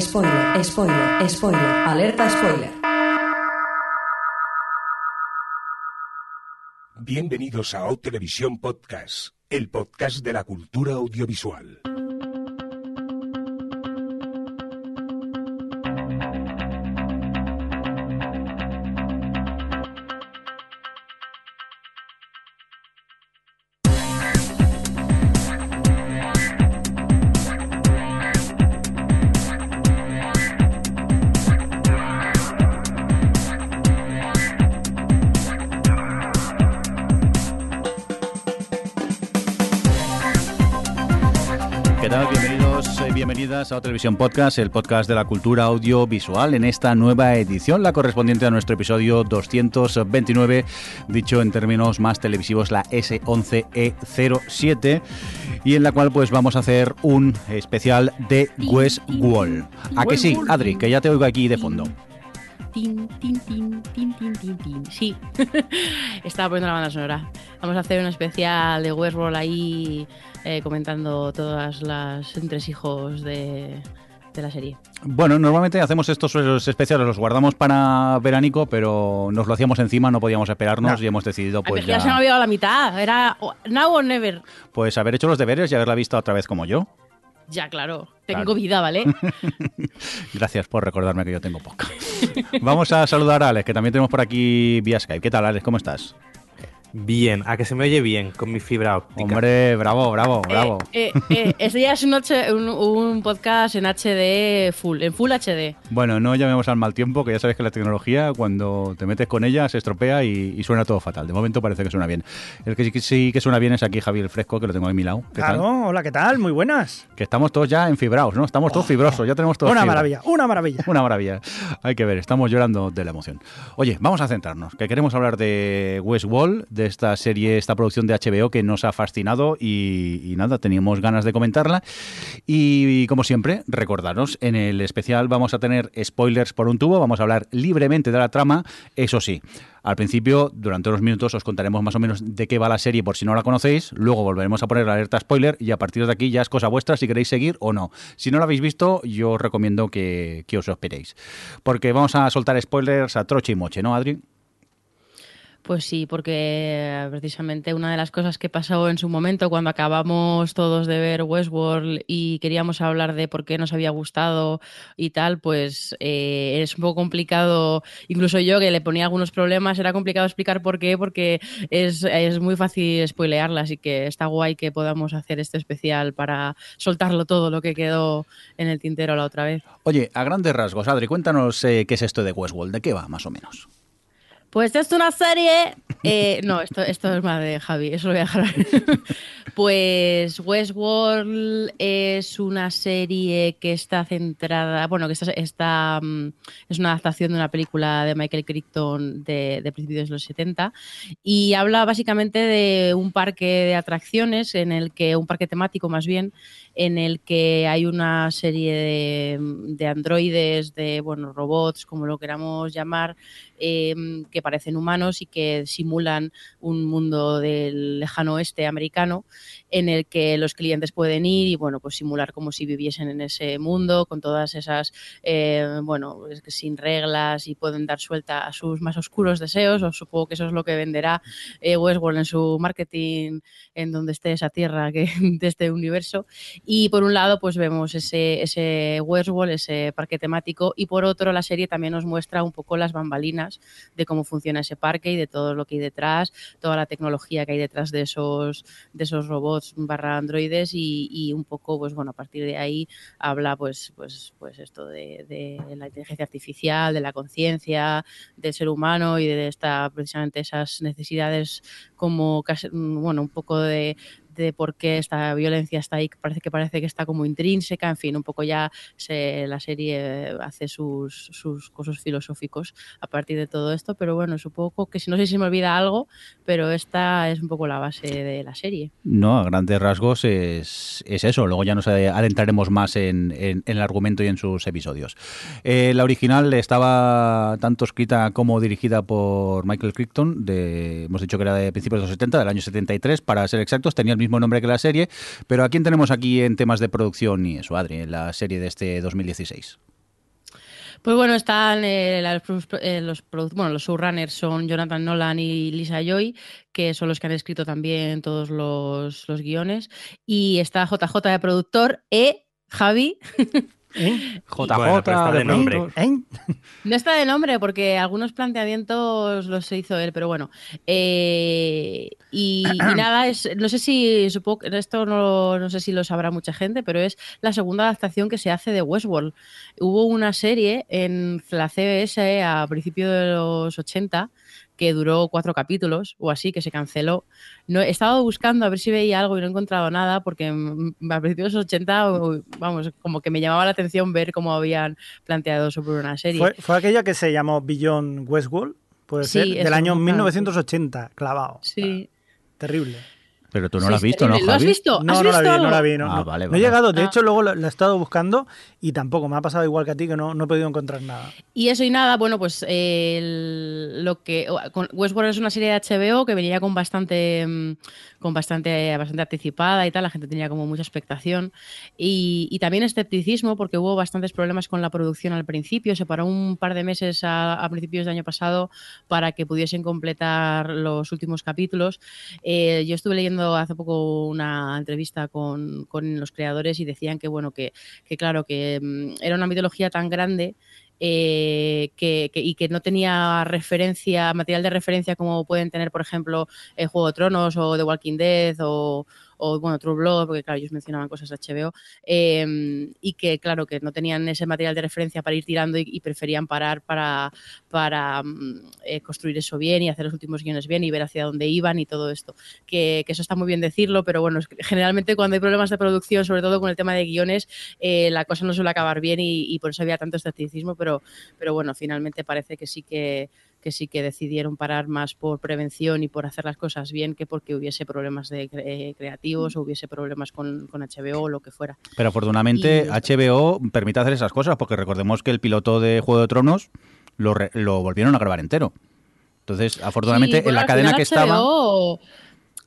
Spoiler, spoiler, spoiler, alerta spoiler. Bienvenidos a O Televisión Podcast, el podcast de la cultura audiovisual. Televisión Podcast, el podcast de la cultura audiovisual, en esta nueva edición, la correspondiente a nuestro episodio 229, dicho en términos más televisivos, la S11E07, y en la cual pues vamos a hacer un especial de Westworld. ¿A que sí, Adri? Que ya te oigo aquí de fondo. Tin, tin, tin, tin, tin, tin, tin. Sí, estaba poniendo la banda sonora. Vamos a hacer un especial de Westworld ahí eh, comentando todas las entresijos de, de la serie. Bueno, normalmente hacemos estos especiales, los guardamos para veranico, pero nos lo hacíamos encima, no podíamos esperarnos y hemos decidido pues pero ya se me ha olvidado la mitad. Era now or never. pues haber hecho los deberes y haberla visto otra vez como yo. Ya, claro. Tengo Claro. vida, ¿vale? Gracias por recordarme que yo tengo poca. Vamos a saludar a Alex, que también tenemos por aquí vía Skype. ¿Qué tal, Alex? ¿Cómo estás? Bien, a que se me oye bien con mi fibra óptica. Hombre, bravo, bravo, bravo. Eh, eh, eh, este ya es un, H- un- un podcast en HD full, en full HD. Bueno, no llamemos al mal tiempo, que ya sabes que la tecnología, cuando te metes con ella, se estropea y, y suena todo fatal. De momento parece que suena bien. El que sí, que sí que suena bien es aquí Javier Fresco, que lo tengo a mi lado. ¿Qué tal? Claro, hola, ¿qué tal? Muy buenas. Que estamos todos ya enfibrados, ¿no? Estamos todos fibrosos, ya tenemos todos Una fibra. maravilla, una maravilla. Una maravilla. Hay que ver, estamos llorando de la emoción. Oye, vamos a centrarnos, que queremos hablar de Westworld, de esta serie, esta producción de HBO que nos ha fascinado y, nada, teníamos ganas de comentarla. Y, como siempre, recordaros, en el especial vamos a tener spoilers por un tubo, vamos a hablar libremente de la trama, eso sí. Al principio, durante unos minutos, os contaremos más o menos de qué va la serie por si no la conocéis. Luego volveremos a poner la alerta spoiler y a partir de aquí ya es cosa vuestra si queréis seguir o no. Si no la habéis visto, yo os recomiendo que, que os esperéis. Porque vamos a soltar spoilers a troche y moche, ¿no, Adri? Pues sí, porque precisamente una de las cosas que pasó en su momento cuando acabamos todos de ver Westworld y queríamos hablar de por qué nos había gustado y tal, pues eh, es un poco complicado, incluso yo que le ponía algunos problemas, era complicado explicar por qué, porque es, es muy fácil spoilearla, así que está guay que podamos hacer este especial para soltarlo todo lo que quedó en el tintero la otra vez. Oye, a grandes rasgos, Adri, cuéntanos eh, qué es esto de Westworld, de qué va más o menos. Pues es una serie. eh, no, esto, esto es más de Javi, eso lo voy a dejar. pues Westworld es una serie que está centrada. Bueno, que está, está, mm, es una adaptación de una película de Michael Crichton de, de principios de los 70 y habla básicamente de un parque de atracciones en el que, un parque temático más bien, en el que hay una serie de, de androides, de bueno, robots, como lo queramos llamar, eh, que parecen humanos y que simulan un mundo del lejano oeste americano en el que los clientes pueden ir y bueno pues simular como si viviesen en ese mundo con todas esas eh, bueno es que sin reglas y pueden dar suelta a sus más oscuros deseos o supongo que eso es lo que venderá eh, Westworld en su marketing en donde esté esa tierra que de este universo. Y por un lado pues vemos ese, ese Westworld ese parque temático y por otro la serie también nos muestra un poco las bambalinas de cómo funciona ese parque y de todo lo que hay detrás, toda la tecnología que hay detrás de esos, de esos robots barra androides y, y un poco, pues bueno, a partir de ahí habla pues, pues, pues esto de, de la inteligencia artificial, de la conciencia, del ser humano y de esta, precisamente esas necesidades como casi, bueno, un poco de, de por qué esta violencia está ahí, que parece que parece que está como intrínseca, en fin, un poco ya la serie hace sus, sus cosas filosóficos a partir de todo esto, pero bueno, poco que si no sé si me olvida algo, pero esta es un poco la base de la serie. No, a grandes rasgos es, es eso. Luego ya nos adentraremos más en, el argumento y en sus episodios. Eh, la original estaba tanto escrita como dirigida por Michael Crichton. Hemos dicho que era de principios de los 70, del año 73, para ser exactos. Tenía el mismo mismo nombre que la serie. Pero ¿a quién tenemos aquí en temas de producción y eso, Adri, en la serie de este 2016? Pues bueno, están eh, los, eh, los, bueno, los showrunners son Jonathan Nolan y Lisa Joy, que son los que han escrito también todos los, los guiones. Y está JJ de productor e Javi. ¿Eh? JJ bueno, está de nombre. ¿Eh? No está de nombre porque algunos planteamientos los hizo él, pero bueno. Eh, y, y, nada, es, no sé si, supongo esto no, no, sé si lo sabrá mucha gente, pero es la segunda adaptación que se hace de Westworld. Hubo una serie en la CBS a principios de los 80 que duró cuatro capítulos o así, que se canceló. No, he estado buscando a ver si veía algo y no he encontrado nada porque a principios de los 80, vamos, como que me llamaba la atención ver cómo habían planteado sobre una serie. ¿Fue, fue aquella que se llamó Beyond Westworld? Puede Sí, ser, del año nunca- 1980, clavado. Sí. Terrible. Pero tú no Sí, lo has visto, ¿no. ¿Lo has visto? No, ¿Has no la visto vi, no la vi. No, Ah, no. vale, No vale. he llegado, de Ah. hecho luego lo he estado buscando y tampoco, me ha pasado igual que a ti que no, no he podido encontrar nada. Y eso y nada, bueno, pues eh, el- lo que Westworld es una serie de HBO que venía con bastante mm, con bastante bastante anticipada y tal, la gente tenía como mucha expectación y, y también escepticismo porque hubo bastantes problemas con la producción al principio, se paró un par de meses a, a principios del año pasado para que pudiesen completar los últimos capítulos. Eh, yo estuve leyendo hace poco una entrevista con, con los creadores y decían que bueno que, que claro que mm, era una mitología tan grande eh, que, que- y que no tenía referencia, material de referencia como pueden tener, por ejemplo, eh, Juego de Tronos o The Walking Dead o, o, bueno, True Blood, porque claro, ellos mencionaban cosas HBO, eh, y que claro, que no tenían ese material de referencia para ir tirando y, preferían parar para, para mm, eh, construir eso bien y hacer los últimos guiones bien y ver hacia dónde iban y todo esto. Que, eso está muy bien decirlo, pero bueno, generalmente cuando hay problemas de producción, sobre todo con el tema de guiones, eh, la cosa no suele acabar bien y, y por eso había tanto escepticismo, pero, pero bueno, finalmente parece que sí que, que sí que decidieron parar más por prevención y por hacer las cosas bien que porque hubiese problemas de cre- eh, creativos o hubiese problemas con, con HBO o lo que fuera. Pero afortunadamente Y- HBO permite hacer esas cosas, porque recordemos que el piloto de Juego de Tronos lo, re- lo volvieron a grabar entero. Entonces, afortunadamente, Sí, bueno, en la cadena que estaba...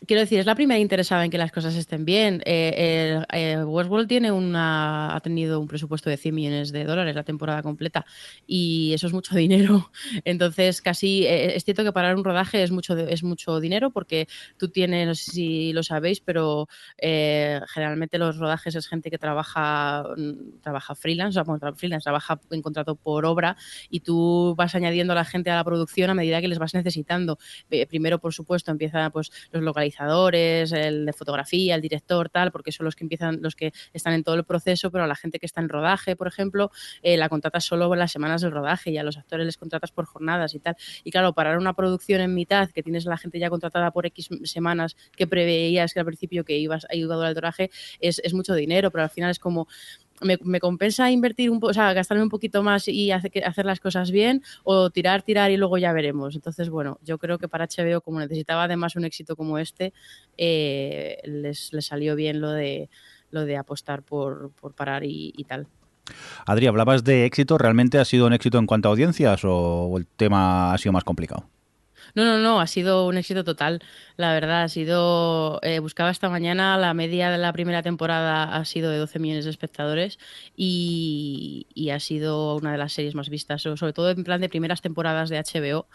Quiero decir, es la primera interesada en que las cosas estén bien. Eh, eh, Westworld tiene una, ha tenido un presupuesto de 100 millones de dólares la temporada completa y eso es mucho dinero. Entonces, casi eh, es cierto que parar un rodaje es mucho, es mucho dinero porque tú tienes, no sé si lo sabéis, pero eh, generalmente los rodajes es gente que trabaja, mm, trabaja freelance, o sea, freelance, trabaja en contrato por obra y tú vas añadiendo a la gente a la producción a medida que les vas necesitando. Eh, primero, por supuesto, empiezan pues, los localizadores, el de fotografía, el director, tal, porque son los que empiezan, los que están en todo el proceso, pero a la gente que está en rodaje, por ejemplo, eh, la contratas solo las semanas del rodaje y a los actores les contratas por jornadas y tal. Y claro, parar una producción en mitad, que tienes a la gente ya contratada por X semanas que preveías que al principio que ibas a ir a durar el rodaje, es, es mucho dinero, pero al final es como me, compensa invertir un poco, o sea, gastarme un poquito más y hacer, hacer las cosas bien o tirar, tirar y luego ya veremos. Entonces, bueno, yo creo que para HBO, como necesitaba además un éxito como este, eh, les, les salió bien lo de lo de apostar por, por parar y, y tal. Adri, hablabas de éxito. ¿Realmente ha sido un éxito en cuanto a audiencias o el tema ha sido más complicado? No, no, no, ha sido un éxito total, la verdad. Ha sido, eh, buscaba esta mañana, la media de la primera temporada ha sido de 12 millones de espectadores y, y ha sido una de las series más vistas, so- sobre todo en plan de primeras temporadas de HBO.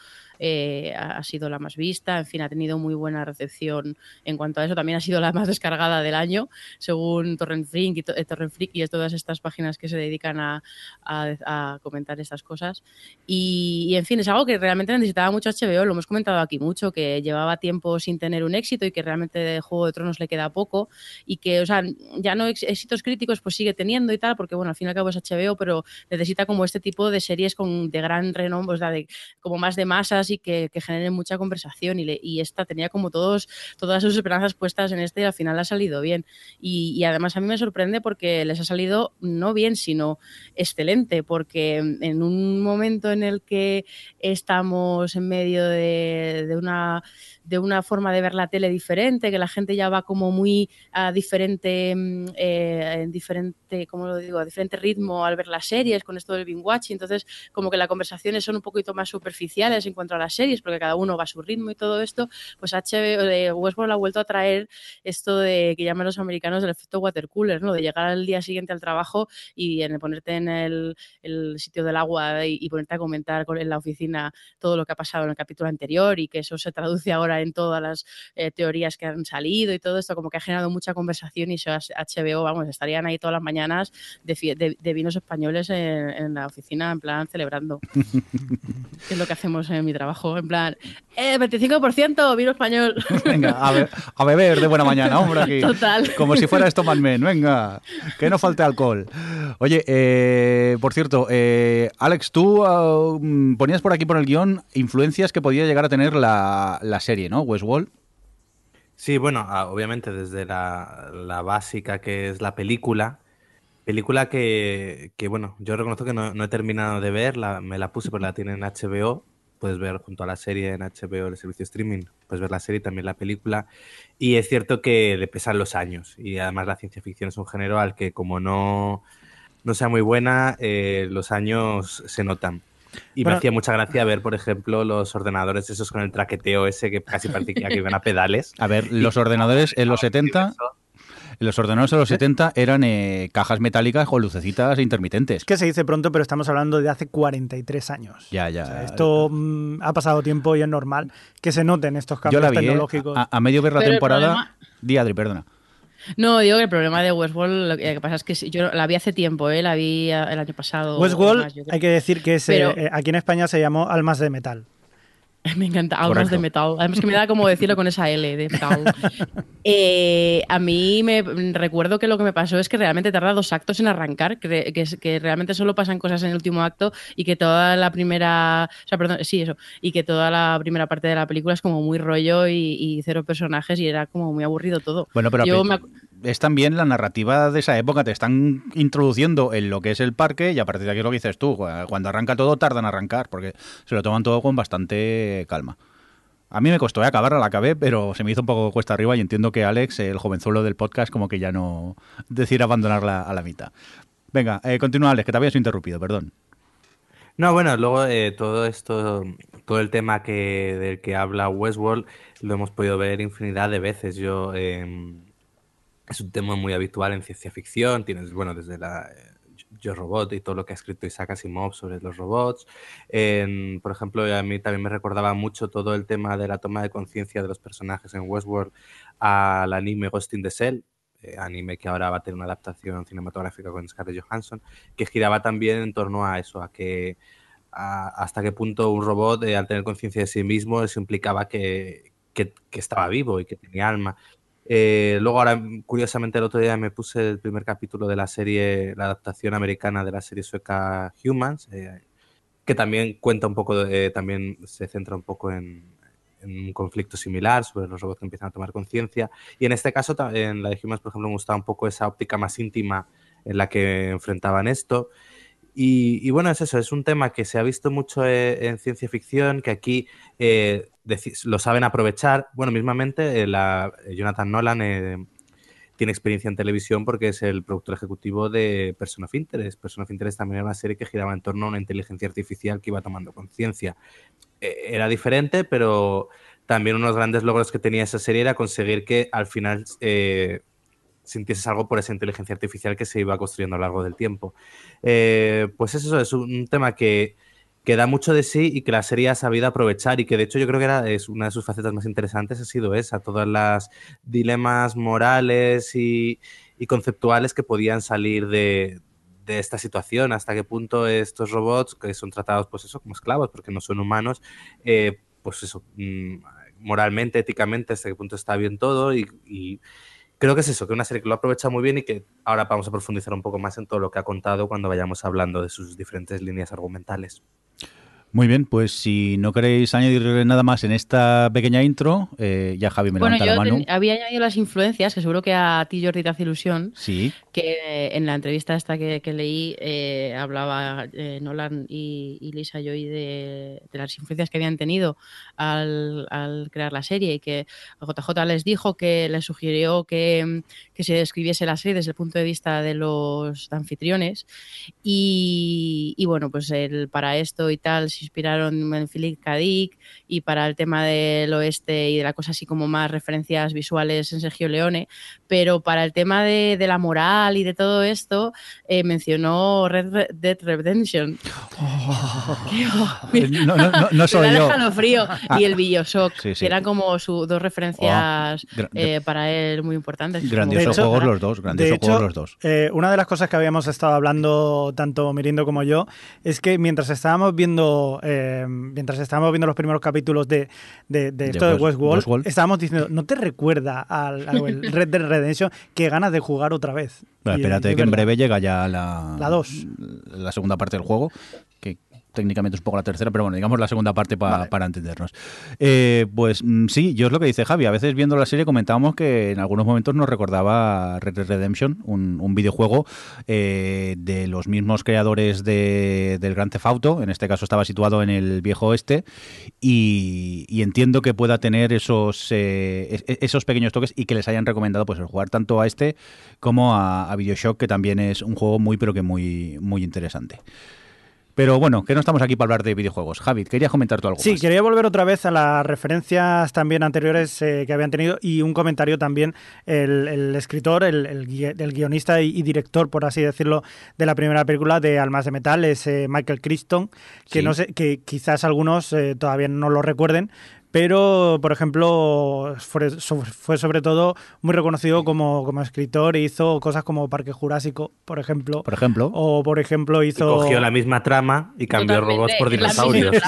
Eh, ha sido la más vista, en fin, ha tenido muy buena recepción en cuanto a eso. También ha sido la más descargada del año, según Torrent Freak y, to- eh, Torrent Freak y todas estas páginas que se dedican a, a- a comentar estas cosas. Y, y, en fin, es algo que realmente necesitaba mucho HBO, lo hemos comentado aquí mucho, que llevaba tiempo sin tener un éxito y que realmente de Juego de Tronos le queda poco y que, o sea, ya no éxitos críticos pues sigue teniendo y tal, porque bueno, al fin y al cabo es HBO, pero necesita como este tipo de series con, de gran renombre, o sea, de, como más de masas y que, que generen mucha conversación y, esta tenía como todos, todas sus esperanzas puestas en este y al final ha salido bien. Y, además a mí me sorprende porque les ha salido no bien, sino excelente, porque en un momento en el que estamos en medio de, una de una forma de ver la tele diferente, que la gente ya va como muy a diferente, mm, eh, en diferente, ¿cómo lo digo? Diferente ritmo al ver las series con esto del binge watching, entonces como que las conversaciones son un poquito más superficiales en cuanto contra las series, porque cada uno va a su ritmo y todo esto, pues HBO de Westworld ha vuelto a traer esto de que llaman los americanos el efecto water cooler, ¿no? De llegar al día siguiente al trabajo y en, ponerte en el, el sitio del agua y, y ponerte a comentar con, en la oficina todo lo que ha pasado en el capítulo anterior y que eso se traduce ahora en todas las eh, teorías que han salido y todo esto, como que ha generado mucha conversación y eso HBO, vamos, estarían ahí todas las mañanas de, de- de vinos españoles en, en la oficina, en plan celebrando. que es lo que hacemos en mi trabajo, en plan, ¡eh, 25% vino español! Venga, a, be- a beber de buena mañana, hombre, aquí. Total. Como si fuera esto Man, venga, que no falte alcohol. Oye, eh, por cierto, eh, Alex, tú ah, mm, ponías por aquí por el guion influencias que podía llegar a tener la, la serie, ¿no? Westworld. Sí, bueno, ah, obviamente desde la, la básica que es la película. Película que, que, bueno, yo reconozco que no, no he terminado de ver, la- me la puse porque la tiene en HBO. Puedes ver junto a la serie en HBO, el servicio streaming, puedes ver la serie y también la película. Y es cierto que le pesan los años. Y además la ciencia ficción es un género al que como no, no sea muy buena, eh, los años se notan. Y Bueno. me hacía mucha gracia ver, por ejemplo, los ordenadores esos con el traqueteo ese que casi parecía que iban a pedales. A ver, los ordenadores en los 70, los ordenadores en los 70 eran eh, cajas metálicas con lucecitas intermitentes. Es que se dice pronto, pero estamos hablando de hace 43 años. Ya, ya. O sea, esto mm, ha pasado tiempo y es normal que se noten estos Yo cambios la vi, ¿eh? tecnológicos. a, a medio ver la Pero temporada. problema- Di, Adri, perdona. No, digo que el problema de Westworld, lo que pasa es que yo la vi hace tiempo, ¿eh? la vi eh, el año pasado. Westworld, más, yo hay que decir que es, eh, Pero- eh, aquí en España se llamó Almas de Metal. Me encanta, Correcto. de metal. Además que me da como decirlo con esa L de metal. Eh, a mí me recuerdo que lo que me pasó es que realmente tarda dos actos en arrancar, que, que, es- que realmente solo pasan cosas en el último acto y que toda la primera, o sea, perdón, sí, eso, y que toda la primera parte de la película es como muy rollo y, y cero personajes y era como muy aburrido todo. Bueno, pero Yo es también la narrativa de esa época. Te están introduciendo en lo que es el parque y a partir de aquí lo que dices tú. Cuando arranca todo, tardan en arrancar porque se lo toman todo con bastante calma. A mí me costó eh, acabarla, la acabé, pero se me hizo un poco cuesta arriba y entiendo que Alex, el jovenzuelo del podcast, como que ya no decide abandonarla a la mitad. Venga, eh, continúa Alex, que te habías interrumpido, perdón. No, bueno, luego eh, todo esto, todo el tema que, del que habla Westworld, lo hemos podido ver infinidad de veces. Yo, eh, es un tema muy habitual en ciencia ficción. Tienes, bueno, desde la eh, Yo Robot y todo lo que ha escrito Isaac Asimov sobre los robots. Por ejemplo, a mí también me recordaba mucho todo el tema de la toma de conciencia de los personajes en Westworld al anime Ghost in the Shell, eh, anime que ahora va a tener una adaptación cinematográfica con Scarlett Johansson, que giraba también en torno a eso, a que a- hasta qué punto un robot, eh, al tener conciencia de sí mismo, eso implicaba que estaba vivo y que tenía alma. Eh, luego, ahora, curiosamente, el otro día me puse el primer capítulo de la serie, la adaptación americana de la serie sueca Humans, eh, que también cuenta un poco, de- eh, también se centra un poco en, en un conflicto similar sobre los robots que empiezan a tomar conciencia. Y en este caso, en la de Humans, por ejemplo, me gustaba un poco esa óptica más íntima en la que enfrentaban esto. Y, y bueno, es eso, es un tema que se ha visto mucho eh, en ciencia ficción, que aquí eh, lo saben aprovechar. Bueno, mismamente eh, eh, Jonathan Nolan eh, tiene experiencia en televisión porque es el productor ejecutivo de Person of Interest. Person of Interest también era una serie que giraba en torno a una inteligencia artificial que iba tomando conciencia. Eh, era diferente, pero también uno de los grandes logros que tenía esa serie era conseguir que al final eh, sintieses algo por esa inteligencia artificial que se iba construyendo a lo largo del tiempo. Pues eso es un tema que, que da mucho de sí y que la serie ha sabido aprovechar y que de hecho yo creo que era, es una de sus facetas más interesantes ha sido esa, todas las dilemas morales y, y conceptuales que podían salir de, de esta situación, hasta qué punto estos robots que son tratados pues eso como esclavos porque no son humanos, eh, pues eso, mm, moralmente, éticamente, hasta qué punto está bien todo y, y creo que es eso, que una serie que lo aprovecha muy bien y que ahora vamos a profundizar un poco más en todo lo que ha contado cuando vayamos hablando de sus diferentes líneas argumentales. Muy bien, pues si no queréis añadir nada más en esta pequeña intro, eh, ya Javi me Bueno, levanta la mano. ten- había añadido las influencias, que seguro que a ti, Jordi, te hace ilusión, Sí, que eh, en la entrevista esta que, que leí eh, hablaba eh, Nolan y, y Lisa Joy de, de las influencias que habían tenido al, al crear la serie y que JJ les dijo que les sugirió que, que se escribiese la serie desde el punto de vista de los anfitriones y, y bueno, pues el, para esto y tal, si se inspiraron en Philip K. Dick y para el tema del oeste y de la cosa así como más referencias visuales en Sergio Leone, pero para el tema de, de la moral y de todo esto eh, mencionó Red Dead Redemption. No, no, no, no soy yo. escalofrío. Ah. Y el Bioshock, Sí, sí. que eran como sus dos referencias gra- eh, para él muy importantes. Grandiosos juegos los dos, grandiosos de hecho, juegos los dos. eh, una de las cosas que habíamos estado hablando tanto Mirindo como yo es que mientras estábamos viendo eh, mientras estábamos viendo los primeros capítulos de, de, de De esto de West- Westworld, Westworld. estábamos diciendo, ¿no te recuerda al, al Red Dead Redemption qué ganas de jugar otra vez? Espérate y que en breve llega ya la, La dos. la segunda parte del juego, que técnicamente es un poco la tercera, pero bueno, digamos la segunda parte pa- para entendernos. Eh, pues mm, sí, yo es lo que dice Javi. A veces viendo la serie comentábamos que en algunos momentos nos recordaba Red Dead Redemption, un, un videojuego eh, de los mismos creadores de- del Gran Theft Auto. En este caso estaba situado en el viejo oeste y, y entiendo que pueda tener esos, eh, es- esos pequeños toques y que les hayan recomendado pues el jugar tanto a este como a, a Bioshock, que también es un juego muy pero que muy, muy interesante. Pero bueno, que no estamos aquí para hablar de videojuegos. Javi, querías comentar tú algo Sí, más? quería volver otra vez a las referencias también anteriores eh, que habían tenido y un comentario también el, el escritor, el, el el guionista y, y director, por así decirlo, de la primera película de Almas de Metal, es eh, Michael Crichton, que Sí. no sé, que quizás algunos eh, todavía no lo recuerden. Pero, por ejemplo, fue, so- fue sobre todo muy reconocido como, como escritor e hizo cosas como Parque Jurásico, por ejemplo. Por ejemplo, O, por ejemplo, Y hizo... cogió la misma trama y cambió Totalmente, robots por dinosaurios.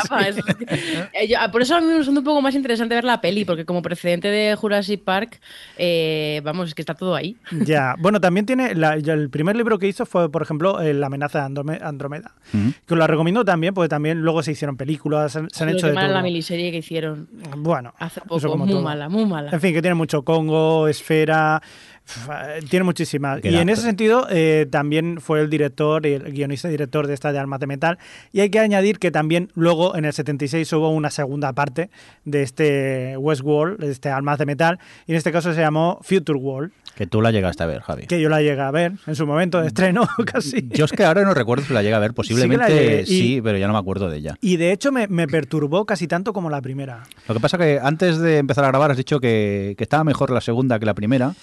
Eh, yo- por eso a mí me resulta un poco más interesante ver la peli, porque como precedente de Jurassic Park, eh, vamos, es que está todo ahí. Ya, bueno, también tiene. la- el primer libro que hizo fue, por ejemplo, eh, La amenaza de Andrómeda. Que os la recomiendo también, porque también luego se hicieron películas, se, se han hecho de mala todo. la miniserie que hicieron Bueno, hace eso poco, como muy todo. mala, muy mala. En fin, que tiene mucho Congo, Esfera, tiene muchísimas. Y en ese sentido, eh, también fue el director, y el guionista y director de esta de Almas de Metal. Y hay que añadir que también luego, en el 76, hubo una segunda parte de este Westworld, de este Almas de Metal, y en este caso se llamó Future World, que tú la llegaste a ver, Javi. que yo la llegué a ver en su momento de estreno, casi. Yo es que ahora no recuerdo si la llegué a ver, posiblemente sí, y- pero ya no me acuerdo de ella. Y de hecho me, me perturbó casi tanto como la primera. Lo que pasa que antes de empezar a grabar has dicho que, que estaba mejor la segunda que la primera,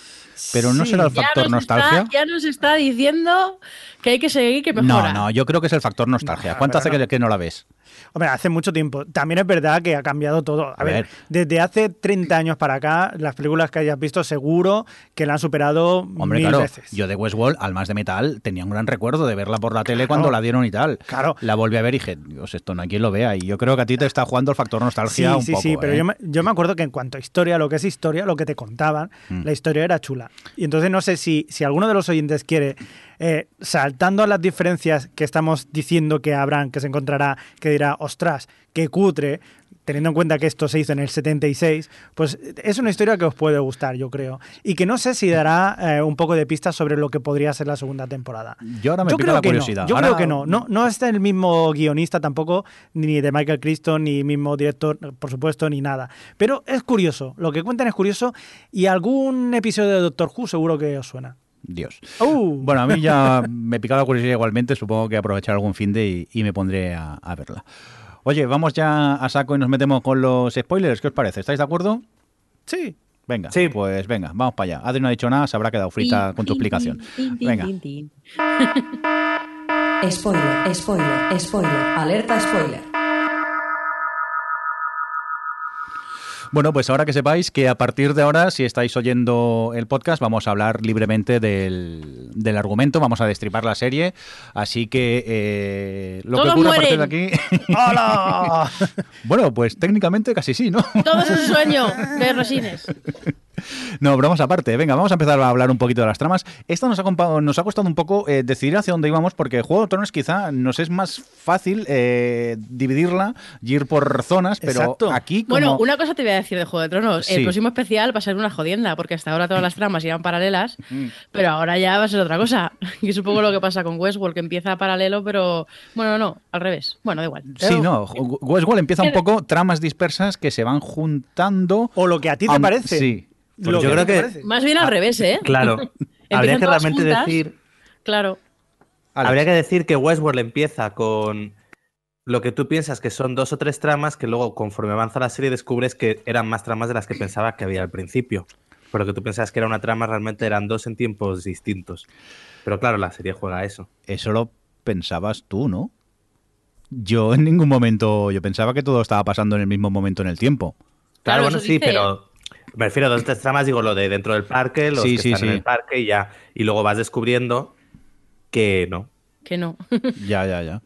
pero no será el Ya factor está- nostalgia. ya nos está diciendo que hay que seguir, que No, mejora. no, yo creo que es el factor nostalgia. No, ¿Cuánto hace no. que, que no la ves? Hombre, hace mucho tiempo. También es verdad que ha cambiado todo. A, A ver, ver. desde hace 30 años para acá, las películas que hayas visto seguro que la han superado Hombre, mil claro, veces. yo de Westworld, al más de metal, tenía un gran recuerdo de verla por la tele cuando la dieron y tal. Claro. La volví a ver y dije, Dios, esto no hay quien lo vea. Y yo creo que a ti te está jugando el factor Sí, nostalgia un sí, poco. sí, pero ¿eh? yo, me, yo me acuerdo que en cuanto a historia, lo que es historia, lo que te contaban, Mm. la historia era chula. Y entonces no sé si, si alguno de los oyentes quiere, eh, saltando a las diferencias que estamos diciendo que habrán, que se encontrará, que dirá, ostras, qué cutre, teniendo en cuenta que esto se hizo en el 76, pues es una historia que os puede gustar, yo creo. Y que no sé si dará eh, un poco de pistas sobre lo que podría ser la segunda temporada. Yo ahora me Yo pica creo la que curiosidad. no. Yo Ahora- creo que no. no. No está el mismo guionista tampoco, ni de Michael Crichton, ni mismo director, por supuesto, ni nada. Pero es curioso. Lo que cuentan es curioso y algún episodio de Doctor Who seguro que os suena. Dios. ¡Uh! Bueno, a mí ya me pica la curiosidad igualmente. Supongo que aprovechar algún fin de y, y me pondré a, a verla. Oye, vamos ya a saco y nos metemos con los spoilers. ¿Qué os parece? ¿Estáis de acuerdo? Sí. Venga, Sí. pues venga, vamos para allá. Adri no ha dicho nada, se habrá quedado frita con tu explicación. Venga. Spoiler, spoiler, spoiler, alerta spoiler. Bueno, pues ahora que sepáis que a partir de ahora, si estáis oyendo el podcast, vamos a hablar libremente del, del argumento, vamos a destripar la serie. Así que eh, lo que Todos ocurre a partir de mueren. aquí. ¡Hola! bueno, pues técnicamente casi sí, ¿no? Todo es un sueño de Rosines. No, bromas aparte. Venga, vamos a empezar a hablar un poquito de las tramas. Esto nos ha, nos ha costado un poco eh, decidir hacia dónde íbamos porque Juego de Tronos quizá nos es más fácil eh, dividirla y ir por zonas, pero Exacto. aquí como... Bueno, una cosa te voy a decir de Juego de Tronos. Sí. El próximo especial va a ser una jodienda, porque hasta ahora todas las tramas iban paralelas, Mm. pero ahora ya va a ser otra cosa. Y es un poco lo que pasa con Westworld, que empieza paralelo, pero bueno, no, al revés. Bueno, da igual. Sí, no. Westworld empieza un poco tramas dispersas que se van juntando. O lo que a ti te parece. Sí. Lo yo que creo que- parece. Más bien al revés, ¿eh? Claro. Habría que realmente juntas. decir Claro. Alex. Habría que decir que Westworld empieza con lo que tú piensas que son dos o tres tramas que luego, conforme avanza la serie, descubres que eran más tramas de las que pensaba que había al principio. Pero que tú pensabas que era una trama, realmente eran dos en tiempos distintos. Pero claro, la serie juega a eso. Eso lo pensabas tú, ¿no? Yo en ningún momento, yo pensaba que todo estaba pasando en el mismo momento en el tiempo. Claro, Claro, bueno, sí, dice- pero me refiero a dos tres tramas, digo lo de dentro del parque, los Sí, que sí, están en el parque y ya. Y luego vas descubriendo que no. Que no. Ya, ya, ya.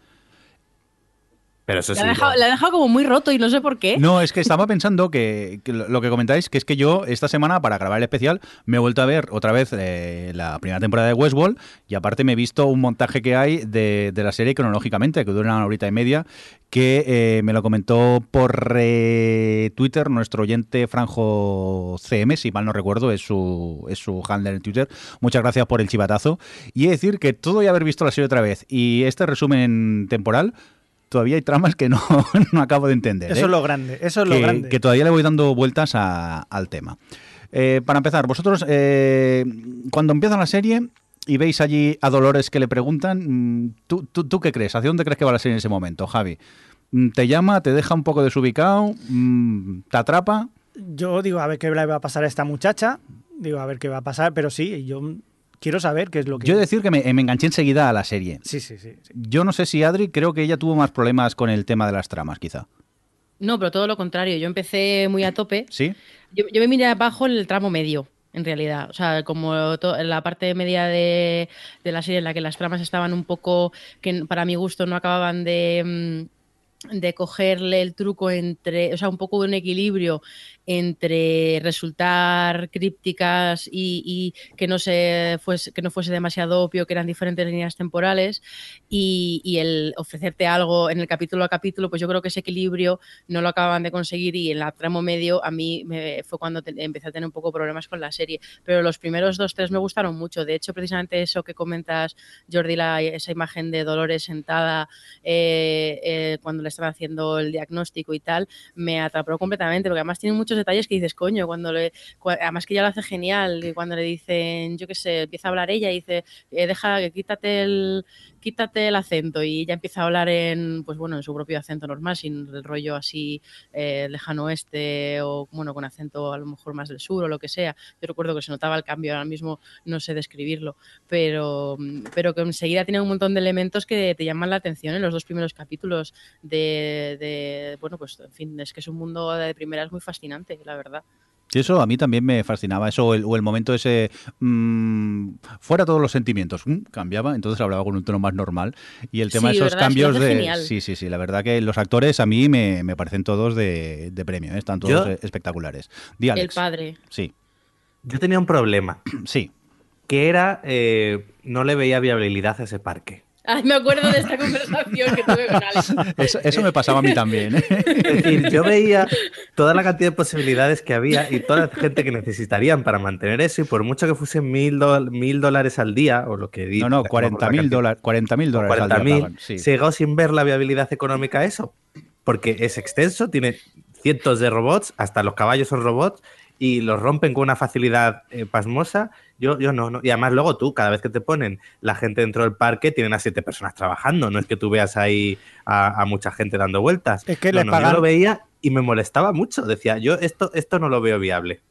Pero eso La sí. dejado, la ha dejado como muy roto y no sé por qué. No, es que estaba pensando que, que lo lo que comentáis, que es que yo esta semana para grabar el especial me he vuelto a ver otra vez eh, la primera temporada de Westworld y aparte me he visto un montaje que hay de, de la serie cronológicamente, que dura una horita y media, que eh, me lo comentó por eh, Twitter nuestro oyente Franjo CM, si mal no recuerdo, es su, es su handle en Twitter. Muchas gracias por el chivatazo. Y he de decir que todo y haber visto la serie otra vez y este resumen temporal, todavía hay tramas que no, no acabo de entender. Eso ¿eh? es lo grande, eso es lo que, grande. que todavía le voy dando vueltas a- al tema. Eh, para empezar, vosotros, eh, cuando empieza la serie y veis allí a Dolores que le preguntan, mm, ¿tú, tú, tú qué crees? ¿Hacia dónde crees que va la serie en ese momento, Javi? Mm, ¿Te llama, te deja un poco desubicado, mm, te atrapa? Yo digo, a ver qué le va a pasar a esta muchacha, digo, a ver qué va a pasar, pero sí, yo quiero saber qué es lo que... Yo he de decir que me, me enganché enseguida a la serie. Sí, sí, sí. sí. Yo no sé si Adri, creo que ella tuvo más problemas con el tema de las tramas, quizá. No, pero todo lo contrario. Yo empecé muy a tope. ¿Sí? Yo, yo me miré abajo en el tramo medio, en realidad. O sea, como to- en la parte media de, de la serie en la que las tramas estaban un poco, que para mi gusto no acababan de, mm, de cogerle el truco entre, o sea, un poco de un equilibrio entre resultar crípticas y, y que no se fuese, que no fuese demasiado obvio que eran diferentes líneas temporales y, y el ofrecerte algo en el capítulo a capítulo, pues yo creo que ese equilibrio no lo acababan de conseguir y en la tramo medio a mí me, fue cuando te- empecé a tener un poco problemas con la serie. Pero los primeros dos, tres me gustaron mucho. De hecho, precisamente eso que comentas, Jordi, la, esa imagen de Dolores sentada eh, eh, cuando le están haciendo el diagnóstico y tal, me atrapó completamente, porque además tiene muchos detalles que dices, coño, cuando le, además que ya lo hace genial, y cuando le dicen, yo qué sé, empieza a hablar ella y dice, eh, deja, que quítate el, quítate el acento y ella empieza a hablar en, pues bueno, en su propio acento normal, sin el rollo así eh, lejano oeste o bueno, con acento a lo mejor más del sur o lo que sea. Yo recuerdo que se notaba el cambio, ahora mismo no sé describirlo, pero, pero que enseguida tiene un montón de elementos que te llaman la atención en los dos primeros capítulos de, de bueno, pues en fin, es que es un mundo de primeras muy fascinante, la verdad. Sí, eso a mí también me fascinaba, eso o el, o el momento ese, mm, fuera todos los sentimientos, mm, cambiaba, entonces hablaba con un tono más normal y el tema Sí, de esos ¿verdad? Es que lo cambios hace de... genial. Sí, sí, sí, la verdad que los actores a mí me, me parecen todos de, de premio, ¿eh? están todos Yo- espectaculares. Di, El padre. Sí, Yo tenía un problema, sí. que era eh, no le veía viabilidad a ese parque. Ay, me acuerdo de esta conversación que tuve con Alex. Eso, eso me pasaba a mí también. ¿eh? Es decir, yo veía toda la cantidad de posibilidades que había y toda la gente que necesitarían para mantener eso, y por mucho que fuesen mil, do- mil dólares al día, o lo que di- No, no, la- 40 mil la dólares 40 mil cantidad, dólares al 40 día mil, pagan, sí. se llegó sin ver la viabilidad económica a eso, porque es extenso, tiene cientos de robots, hasta los caballos son robots, y los rompen con una facilidad eh, pasmosa. Yo, yo no, no. Y además luego tú, cada vez que te ponen la gente dentro del parque, tienen a siete personas trabajando. No es que tú veas ahí a, a mucha gente dando vueltas. Es que No, no, pagan- Yo lo veía y me molestaba mucho. Decía, yo esto, esto no lo veo viable.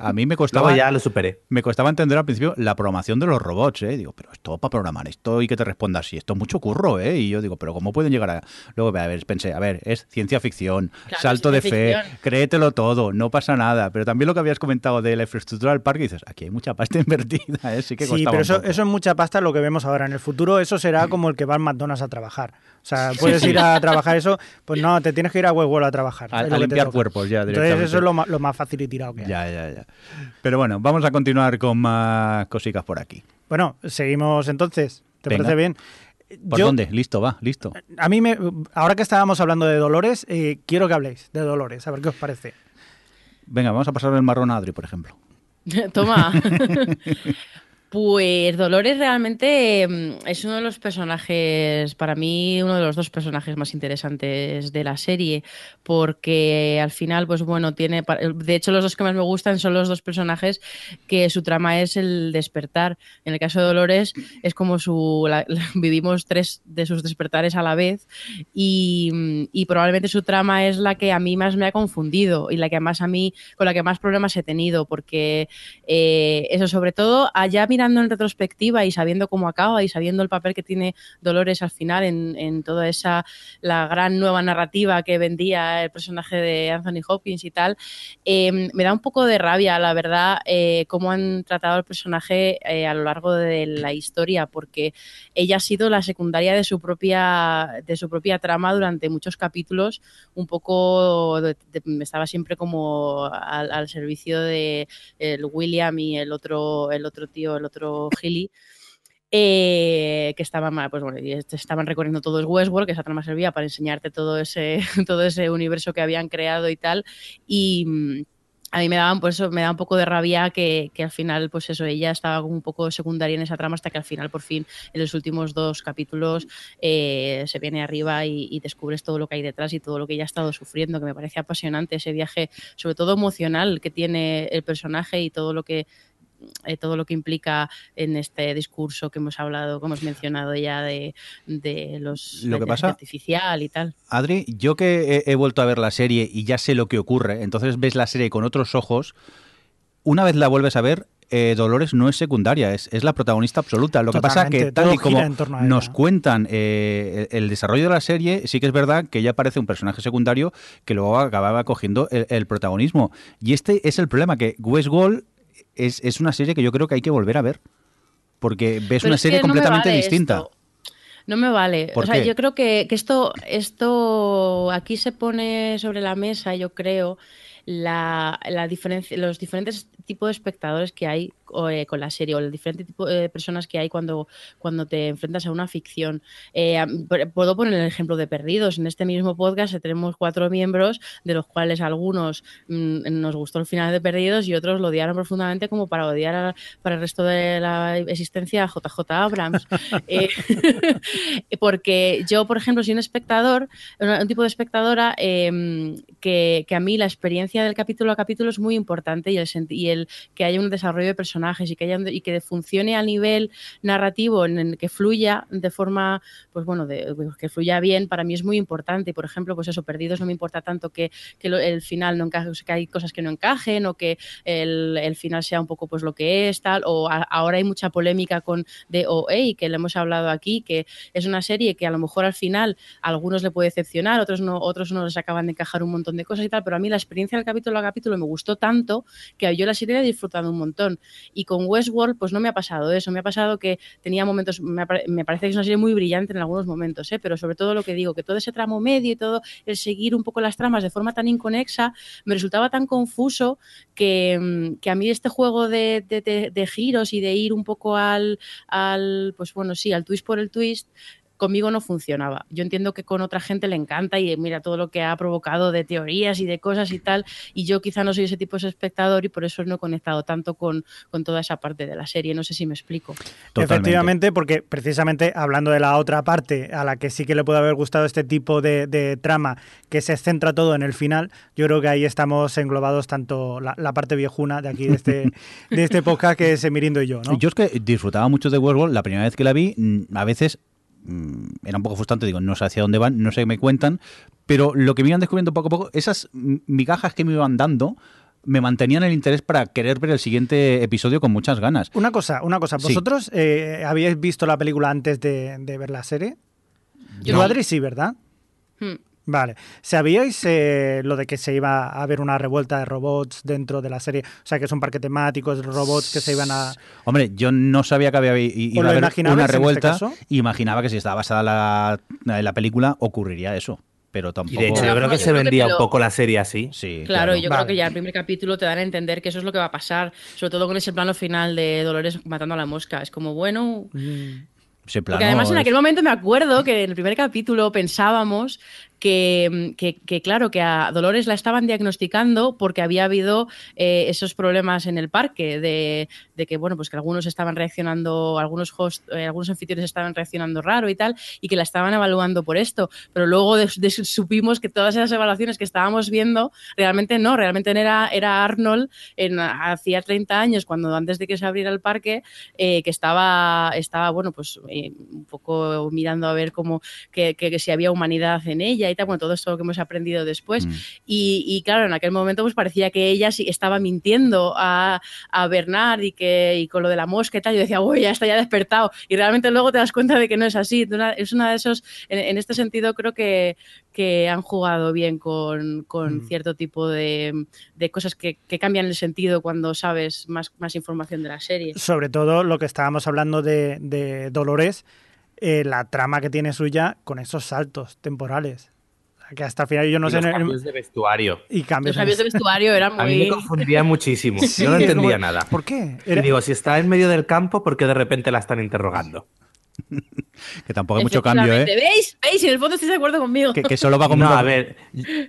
A mí me Luego costaba... ya lo superé. Me costaba entender al principio la programación de los robots, ¿eh? Digo, pero esto para programar esto y que te responda así, esto es mucho curro, ¿eh? Y yo digo, pero ¿cómo pueden llegar a...? Luego, a ver, pensé, a ver, es ciencia ficción, Claro, salto de fe, ficción. créetelo todo, no pasa nada. Pero también lo que habías comentado de la infraestructura del parque, dices, aquí hay mucha pasta invertida, ¿eh? Sí que Sí, pero eso, eso es mucha pasta lo que vemos ahora. En el futuro eso será como el que va al McDonald's a trabajar. O sea, puedes ir a trabajar eso, pues no, te tienes que ir a Westworld a trabajar. A- limpiar cuerpos ya Entonces directamente. eso es lo más, lo más fácil y tirado que hay. Ya, ya, ya. Pero bueno, vamos a continuar con más cositas por aquí. Bueno, seguimos entonces. ¿Te Venga. parece bien? ¿Por Yo- dónde? Listo, va, listo. A mí, me, ahora que estábamos hablando de Dolores, eh, quiero que habléis de Dolores, a ver qué os parece. Venga, vamos a pasar el marrón a Adri, por ejemplo. Toma. Pues Dolores realmente mm, es uno de los personajes, para mí, uno de los dos personajes más interesantes de la serie, porque al final, pues bueno, tiene, de hecho los dos que más me gustan son los dos personajes que su trama es el despertar. En el caso de Dolores es como su, vivimos tres de sus despertares a la vez y, y probablemente su trama es la que a mí más me ha confundido y la que más a mí, con la que más problemas he tenido, porque eh, eso sobre todo allá mirando en retrospectiva y sabiendo cómo acaba y sabiendo el papel que tiene Dolores al final en, toda esa, la gran nueva narrativa que vendía el personaje de Anthony Hopkins y tal, em, me da un poco de rabia, la verdad, eh, cómo han tratado al personaje eh, a lo largo de la historia, porque ella ha sido la secundaria de su propia, de su propia trama durante muchos capítulos, un poco, estaba siempre como al, servicio de el William y el otro, el otro tío, el otro Gilly. Eh, que estaban, pues bueno, estaban recorriendo todo el Westworld, que esa trama servía para enseñarte todo ese, todo ese universo que habían creado y tal. Y, a mí me daban, por eso me da un poco de rabia que, al final, pues eso, ella estaba un poco secundaria en esa trama hasta que al final, por fin, en los últimos dos capítulos, eh, se viene arriba y, descubres todo lo que hay detrás y todo lo que ella ha estado sufriendo, que me parece apasionante ese viaje, sobre todo emocional, que tiene el personaje y todo lo que eh, todo lo que implica en este discurso que hemos hablado, que hemos mencionado ya de, los lo que pasa, artificial y tal. Adri, yo que he, vuelto a ver la serie y ya sé lo que ocurre, entonces ves la serie con otros ojos, una vez la vuelves a ver, eh, Dolores no es secundaria, es, la protagonista absoluta. Lo que pasa es que tal y como nos cuentan eh, el, desarrollo de la serie, sí que es verdad que ella parece un personaje secundario que luego acababa cogiendo el, el protagonismo. Y este es el problema, que Westworld es, una serie que yo creo que hay que volver a ver. Porque ves una serie completamente distinta. No me vale. o sea, yo creo que, que, esto, esto aquí se pone sobre la mesa, yo creo, la, la diferencia, los diferentes tipos de espectadores que hay eh, con la serie o el diferente tipo de personas que hay cuando, cuando te enfrentas a una ficción. Eh, puedo poner el ejemplo de Perdidos. En este mismo podcast tenemos cuatro miembros, de los cuales algunos mm, nos gustó el final de Perdidos y otros lo odiaron profundamente como para odiar para el resto de la existencia a JJ Abrams. Eh, porque yo, por ejemplo, soy un espectador, un, tipo de espectadora em, que, que, a mí la experiencia del capítulo a capítulo es muy importante y el, y el que haya un desarrollo de personajes y que, y que funcione a nivel narrativo, en el que fluya de forma, pues bueno, de, que fluya bien, para mí es muy importante. Por ejemplo, pues eso, Perdidos no me importa tanto que, que el final no encaje, que hay cosas que no encajen o que el, el, final sea un poco pues lo que es, tal, o ahora hay mucha polémica con The OA, que le hemos hablado aquí, que es una serie que a lo mejor al final a algunos le puede decepcionar, otros no, otros no les acaban de encajar un montón de cosas y tal, pero a mí la experiencia del capítulo a capítulo me gustó tanto que yo la serie la he disfrutado un montón. Y con Westworld, pues no me ha pasado eso, me ha pasado que tenía momentos, me, parece que es una serie muy brillante en algunos momentos, ¿eh? pero sobre todo lo que digo, que todo ese tramo medio y todo el seguir un poco las tramas de forma tan inconexa, me resultaba tan confuso que, mm, que a mí este juego de, de, de, giros y de ir un poco al, al, pues bueno, sí, al twist por el twist, conmigo no funcionaba. Yo entiendo que con otra gente le encanta y mira todo lo que ha provocado de teorías y de cosas y tal, y yo quizá no soy ese tipo de espectador y por eso no he conectado tanto con, con toda esa parte de la serie. No sé si me explico. Efectivamente, porque precisamente hablando de la otra parte a la que sí que le puede haber gustado este tipo de, trama que se centra todo en el final, yo creo que ahí estamos englobados tanto la, parte viejuna de aquí de este, de este podcast que es Emirindo y yo. ¿no? Yo es que disfrutaba mucho de Westworld, la primera vez que la vi, mm, a veces era un poco frustrante, digo, no sé hacia dónde van, no sé qué me cuentan, pero lo que me iban descubriendo poco a poco, esas migajas que me iban dando, me mantenían el interés para querer ver el siguiente episodio con muchas ganas. Una cosa, una cosa, ¿vosotros eh, habíais visto la película antes de, ver la serie? Yo Adri sí, ¿verdad? Hmm. Vale. ¿Sabíais eh, lo de que se iba a haber una revuelta de robots dentro de la serie? O sea, que es un parque temático de robots que se iban a... Hombre, yo no sabía que había iba a haber una este revuelta. imaginaba que si estaba basada la, la película ocurriría eso pero tampoco. Y de hecho, yo creo que se vendía un poco la serie así. Sí. Claro, yo creo que ya el primer capítulo te dan a entender que eso es lo que va a pasar, sobre todo con ese plano final de Dolores matando a la mosca. Es como, bueno. Mm. Porque además en aquel momento me acuerdo que en el primer capítulo pensábamos que, claro, que a Dolores la estaban diagnosticando porque había habido eh, esos problemas en el parque de, que, bueno, pues que algunos estaban reaccionando, algunos host, eh, algunos anfitriones estaban reaccionando raro y tal, y que la estaban evaluando por esto. Pero luego supimos que todas esas evaluaciones que estábamos viendo, realmente no, realmente era, era Arnold en, hacía 30 años, cuando antes de que se abriera el parque, eh, que estaba, estaba, bueno, pues eh, un poco mirando a ver cómo, que, que, si había humanidad en ella y tal, bueno, todo esto que hemos aprendido después. Mm. Y, y, claro, en aquel momento pues parecía que ella sí estaba mintiendo a, a Bernard y que y con lo de la mosca y tal, yo decía, uy, ya está ya despertado. Y realmente luego te das cuenta de que no es así. Es una de esos, en, en este sentido creo que, que han jugado bien con, con mm. cierto tipo de, de cosas que, que, cambian el sentido cuando sabes más, más, información de la serie. Sobre todo lo que estábamos hablando de, de Dolores, eh, la trama que tiene suya con esos saltos temporales. Que hasta el final yo no y sé. Los cambios de vestuario. Y cambios, los cambios de vestuario eran muy. A mí me confundía muchísimo. Sí, yo no entendía como... nada. ¿Por qué? Era... Y digo, si está en medio del campo, ¿por qué de repente la están interrogando? que tampoco hay mucho cambio, ¿eh? ¿Veis? ¿Veis? En el fondo estáis de acuerdo conmigo. Que, que solo va como... No, a ver,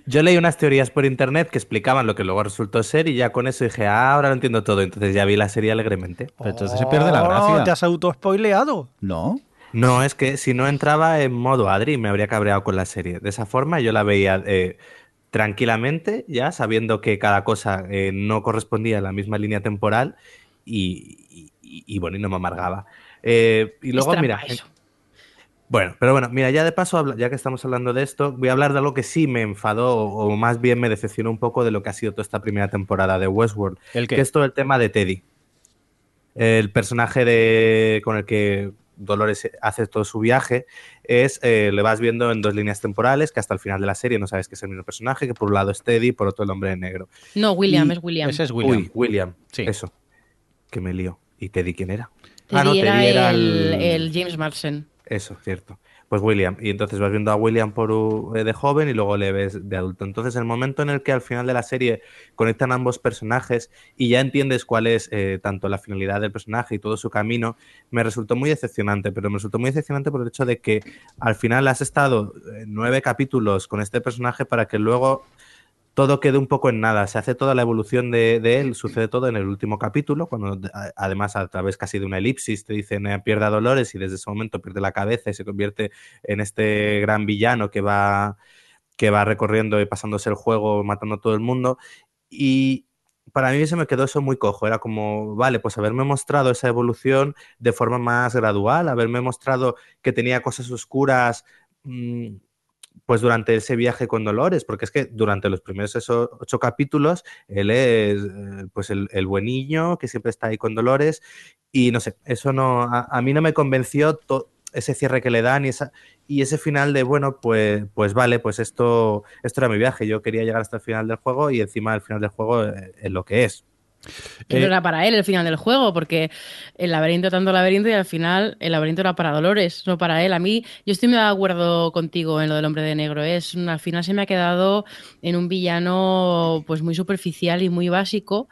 yo leí unas teorías por internet que explicaban lo que luego resultó ser y ya con eso dije, ah, ahora lo entiendo todo. Entonces ya vi la serie alegremente. Pero entonces se pierde la gracia. ¿Te has auto-spoileado? No. No, es que si no entraba en modo Adri me habría cabreado con la serie. De esa forma yo la veía eh, tranquilamente, ya sabiendo que cada cosa eh, no correspondía a la misma línea temporal y, y, y bueno, y no me amargaba. Eh, y luego, mira. Eso. Bueno, pero bueno, mira, ya de paso, ya que estamos hablando de esto, voy a hablar de algo que sí me enfadó o más bien me decepcionó un poco de lo que ha sido toda esta primera temporada de Westworld. ¿El qué? Que es todo el tema de Teddy. El personaje de, con el que Dolores hace todo su viaje es, eh, le vas viendo en dos líneas temporales que hasta el final de la serie no sabes que es el mismo personaje, que por un lado es Teddy, por otro el hombre de negro. No, William, y, es William. Ese es William. Uy, William, sí. eso. Que me lío. ¿Y Teddy quién era? Teddy, ah, no, era, Teddy era el, el... el James Marsden. Eso, cierto. Pues William. Y entonces vas viendo a William por, eh, de joven y luego le ves de adulto. Entonces, el momento en el que al final de la serie conectan ambos personajes y ya entiendes cuál es eh, tanto la finalidad del personaje y todo su camino, me resultó muy decepcionante. Pero me resultó muy decepcionante por el hecho de que al final has estado eh, nueve capítulos con este personaje para que luego todo quede un poco en nada. Se hace toda la evolución de, él, sucede todo en el último capítulo, cuando además a través casi de una elipsis te dicen eh, pierde a Dolores y desde ese momento pierde la cabeza y se convierte en este gran villano que va, que va recorriendo y pasándose el juego, matando a todo el mundo. Y para mí se me quedó eso muy cojo. Era como, vale, pues haberme mostrado esa evolución de forma más gradual, haberme mostrado que tenía cosas oscuras. Mmm, pues durante ese viaje con Dolores, porque es que durante los primeros esos ocho capítulos él es pues el, buen niño que siempre está ahí con Dolores y no sé, eso no, a, mí no me convenció ese cierre que le dan y, esa, y ese final de, bueno, pues, pues vale, pues esto, esto era mi viaje, yo quería llegar hasta el final del juego y encima el final del juego es lo que es. Que no era para él el final del juego, porque el laberinto tanto laberinto y al final el laberinto era para Dolores, no para él. A mí, yo estoy muy de acuerdo contigo en lo del hombre de negro. Es al final se me ha quedado en un villano pues muy superficial y muy básico.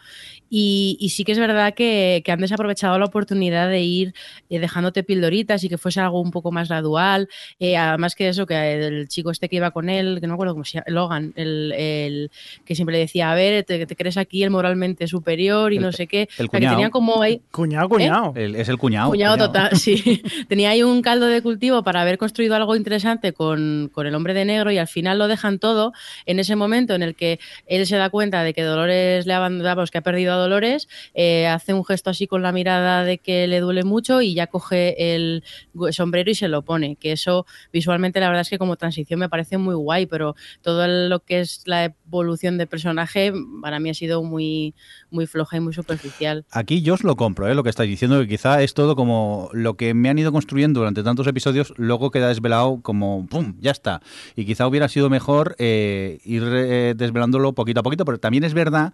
Y, y, sí que es verdad que, que, han desaprovechado la oportunidad de ir eh, dejándote pildoritas y que fuese algo un poco más gradual. Eh, además que eso, que el chico este que iba con él, que no me acuerdo cómo se llama, Logan, el, el que siempre le decía, a ver, te, te, crees aquí el moralmente superior y el, no sé qué. El o sea, que tenía como ahí... Cuñado, cuñado. ¿Eh? El, es el cuñado. Cuñado, cuñado. total, sí. tenía ahí un caldo de cultivo para haber construido algo interesante con, con el hombre de negro y al final lo dejan todo en ese momento en el que él se da cuenta de que Dolores le ha abandonado, que ha perdido Dolores, eh, hace un gesto así con la mirada de que le duele mucho y ya coge el sombrero y se lo pone. Que eso visualmente la verdad es que como transición me parece muy guay, pero todo lo que es la evolución de personaje para mí ha sido muy, muy floja y muy superficial. Aquí yo os lo compro, ¿eh? lo que estáis diciendo, que quizá es todo como lo que me han ido construyendo durante tantos episodios, luego queda desvelado como ¡pum! Ya está. Y quizá hubiera sido mejor eh, ir desvelándolo poquito a poquito, pero también es verdad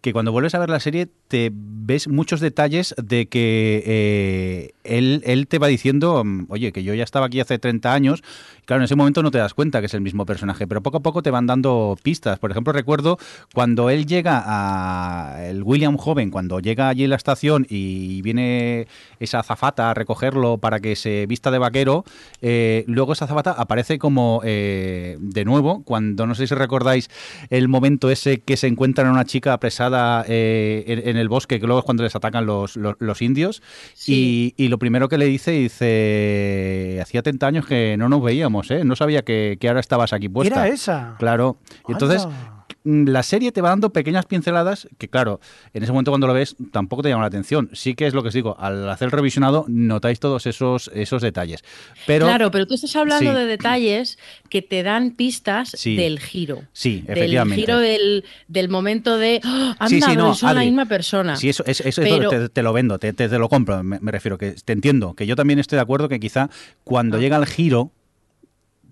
que cuando vuelves a ver la serie te ves muchos detalles de que eh, él, él, te va diciendo, mm, oye, que yo ya estaba aquí hace 30 años. Claro, en ese momento no te das cuenta que es el mismo personaje, pero poco a poco te van dando pistas. Por ejemplo, recuerdo cuando él llega a el William joven, cuando llega allí en la estación y viene esa azafata a recogerlo para que se vista de vaquero, eh, luego esa azafata aparece como eh, de nuevo, cuando no sé si recordáis el momento ese que se encuentran a una chica apresada eh, en, en, el bosque, que luego es cuando les atacan los, los, los indios, Sí. y, y lo primero que le dice, dice, hacía 30 años que no nos veíamos, ¿eh? no sabía que, que ahora estabas aquí puesta. Era esa. Claro. Y entonces la serie te va dando pequeñas pinceladas que, claro, en ese momento cuando lo ves tampoco te llama la atención. Sí que es lo que os digo, al hacer el revisionado notáis todos esos, esos detalles. Pero, claro, pero tú estás hablando Sí. de detalles que te dan pistas Sí. del giro. Sí, Del efectivamente. giro del, del momento de ¡Ah! anda, Sí, sí, no, son la misma persona. Sí, eso, es- eso es Pero- lo que te, te lo vendo, te, te- te lo compro, me, me refiero, que te entiendo, que yo también estoy de acuerdo que quizá cuando Ah. llega el giro,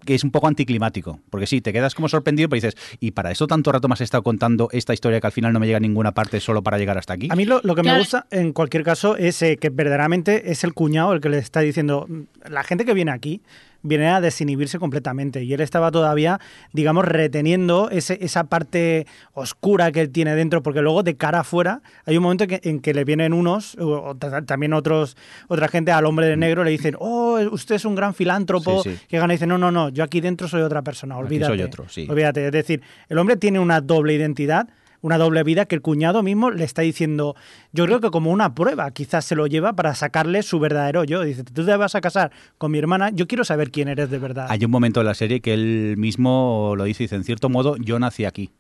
que es un poco anticlimático, porque sí, te quedas como sorprendido, pero dices, ¿y para eso tanto rato me has estado contando esta historia que al final no me llega a ninguna parte solo para llegar hasta aquí? A mí lo, lo que me gusta, en cualquier caso, es eh, que verdaderamente es el cuñado el que le está diciendo, "Mm, la gente que viene aquí viene a desinhibirse completamente y él estaba todavía, digamos, reteniendo ese, esa parte oscura que él tiene dentro, porque luego de cara afuera hay un momento que- en que le vienen unos, o, o ta- también otros, otra gente al hombre de negro le dicen, oh, usted es un gran filántropo, Sí, sí. que gana y dice, no, no, no, yo aquí dentro soy otra persona, Aquí olvídate. soy otro, sí. Olvídate, es decir, el hombre tiene una doble identidad, una doble vida que el cuñado mismo le está diciendo, yo creo que como una prueba, quizás se lo lleva para sacarle su verdadero yo. Dice, tú te vas a casar con mi hermana, yo quiero saber quién eres de verdad. Hay un momento en la serie que él mismo lo dice, dice, en cierto modo, yo nací aquí.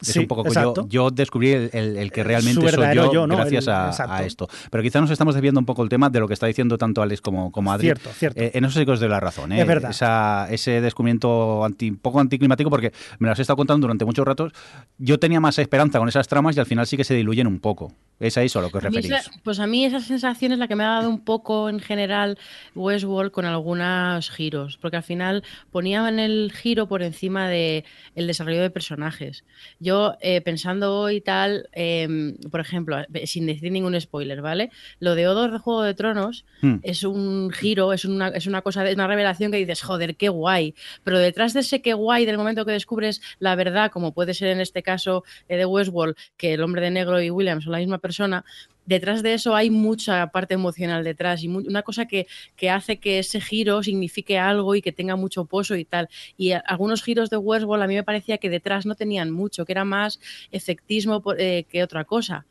Es Sí, un poco yo, exacto. yo descubrí el, el- el que realmente Su soy yo, yo, ¿no? gracias El- a, a esto. Pero quizá nos estamos desviando un poco el tema de lo que está diciendo tanto Alex como, como Adri. Cierto, cierto. Eh, en eso sí que os doy la razón. ¿eh? Es verdad. Esa- ese descubrimiento anti, un poco anticlimático, porque me las he estado contando durante muchos ratos. Yo tenía más esperanza con esas tramas y al final sí que se diluyen un poco. Es a eso a lo que os A referís. esa- pues a mí esa sensación es la que me ha dado un poco en general Westworld con algunos giros, porque al final ponían el giro por encima de el desarrollo de personajes. Yo eh, pensando hoy tal, eh, por ejemplo, eh, sin decir ningún spoiler, ¿vale? Lo de Odor de Juego de Tronos Hmm. es un giro, es una, es una cosa, de una revelación que dices, joder, qué guay. Pero detrás de ese qué guay, del momento que descubres la verdad, como puede ser en este caso eh, de Westworld, que el hombre de negro y William son la misma persona, detrás de eso hay mucha parte emocional detrás y una cosa que, que hace que ese giro signifique algo y que tenga mucho pozo y tal. Y algunos giros de Westworld a mí me parecía que detrás no tenían mucho, que era más efectismo por- eh, que otra cosa.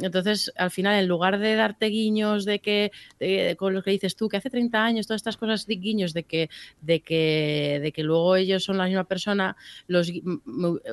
Entonces, al final, en lugar de darte guiños de que, de- con lo que dices tú, que hace 30 años, todas estas cosas de guiños de que, de que, de que luego ellos son la misma persona, los,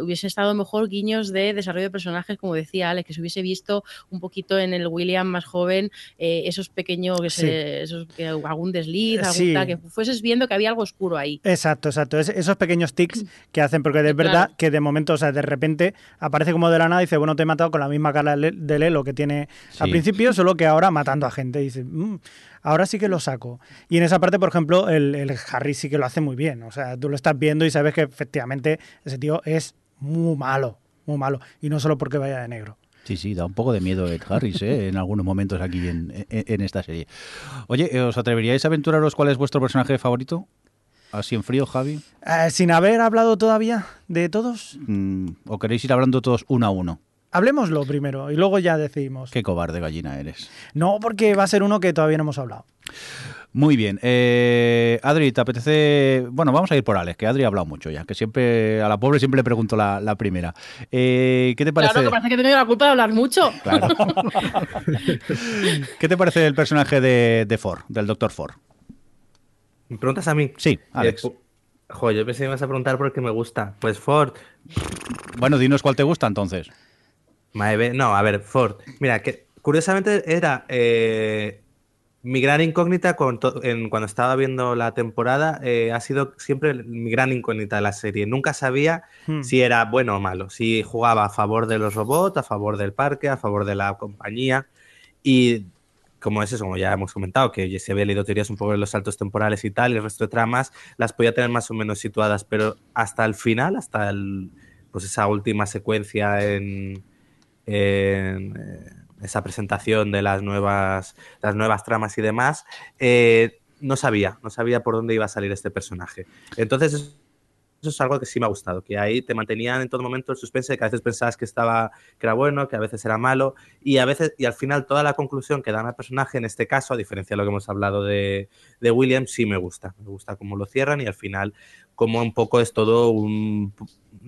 hubiese estado mejor guiños de desarrollo de personajes, como decía Alex, que se hubiese visto un poquito en el William más joven, eh, esos pequeños, que Sí. se- esos, que algún desliz, algún Sí. tal, que fueses viendo que había algo oscuro ahí. Exacto, exacto. Es- esos pequeños tics que hacen, porque de verdad que de momento, o sea, de repente aparece como de la nada y dice, bueno, te he matado con la misma cara de de Lelo que tiene al Sí. principio, solo que ahora matando a gente. Y dice, "Mm, ahora sí que lo saco. Y en esa parte, por ejemplo, el, el Harry sí que lo hace muy bien. O sea, tú lo estás viendo y sabes que efectivamente ese tío es muy malo, muy malo. Y no solo porque vaya de negro. Sí, sí, da un poco de miedo Ed Harris ¿eh? en algunos momentos aquí en, en- en esta serie. Oye, ¿os atreveríais a aventuraros cuál es vuestro personaje favorito? Así en frío, Javi. Eh, sin haber hablado todavía de todos, Mm, ¿O queréis ir hablando todos uno a uno? Hablemoslo primero y luego ya decidimos. Qué cobarde gallina eres. No, porque va a ser uno que todavía no hemos hablado. Muy bien. Eh, Adri, ¿te apetece...? Bueno, vamos a ir por Alex, que Adri ha hablado mucho ya, que siempre a la pobre siempre le pregunto la, la primera. Eh, ¿Qué te parece? Claro, que parece que tengo la culpa de hablar mucho. Claro. ¿Qué te parece el personaje de, de Ford, del Dr. Ford? ¿Me preguntas a mí? Sí, Alex. Eh, yo pensé que me ibas a preguntar por qué me gusta. Pues Ford. Bueno, dinos cuál te gusta entonces. Maeve- No, a ver, Ford. Mira, que curiosamente era eh, mi gran incógnita con en- cuando estaba viendo la temporada. eh, ha sido siempre mi gran incógnita de la serie. Nunca sabía Hmm. si era bueno o malo. Si jugaba a favor de los robots, a favor del parque, a favor de la compañía. Y como es eso, como ya hemos comentado, que ya se había leído teorías un poco de los saltos temporales y tal, y el resto de tramas las podía tener más o menos situadas, pero hasta el final, hasta el, pues esa última secuencia en, esa presentación de las nuevas, las nuevas tramas y demás, eh, no sabía, no sabía por dónde iba a salir este personaje. Entonces, eso es algo que sí me ha gustado, que ahí te mantenían en todo momento el suspense, que a veces pensabas que estaba que era bueno, que a veces era malo, y a veces, y al final toda la conclusión que dan al personaje, en este caso, a diferencia de lo que hemos hablado de, de William, sí me gusta. Me gusta cómo lo cierran y al final, como un poco es todo un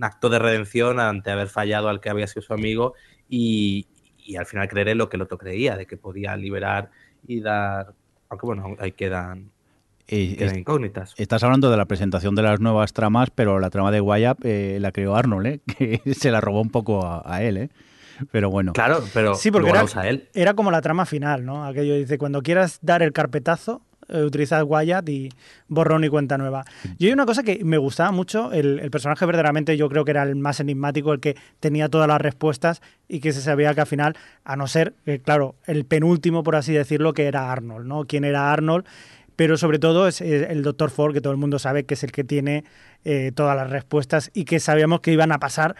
acto de redención ante haber fallado al que había sido su amigo, y, y al final creeré lo que el otro creía, de que podía liberar y dar. Aunque bueno, ahí quedan, Eh, quedan es- incógnitas. Estás hablando de la presentación de las nuevas tramas, pero la trama de Wyatt eh, la creó Arnold, ¿eh? que se la robó un poco a, a él. ¿eh? Pero bueno, Claro, pero Sí, porque era, usa él. era como la trama final, ¿no? Aquello dice, cuando quieras dar el carpetazo, utilizad Wyatt y borrón y cuenta nueva. Y hay una cosa que me gustaba mucho, el, el personaje verdaderamente yo creo que era el más enigmático, el que tenía todas las respuestas y que se sabía que al final, a no ser, eh, claro, el penúltimo, por así decirlo, que era Arnold, ¿no? ¿Quién era Arnold? Pero sobre todo es eh, el Dr. Ford, que todo el mundo sabe que es el que tiene eh, todas las respuestas y que sabíamos que iban a pasar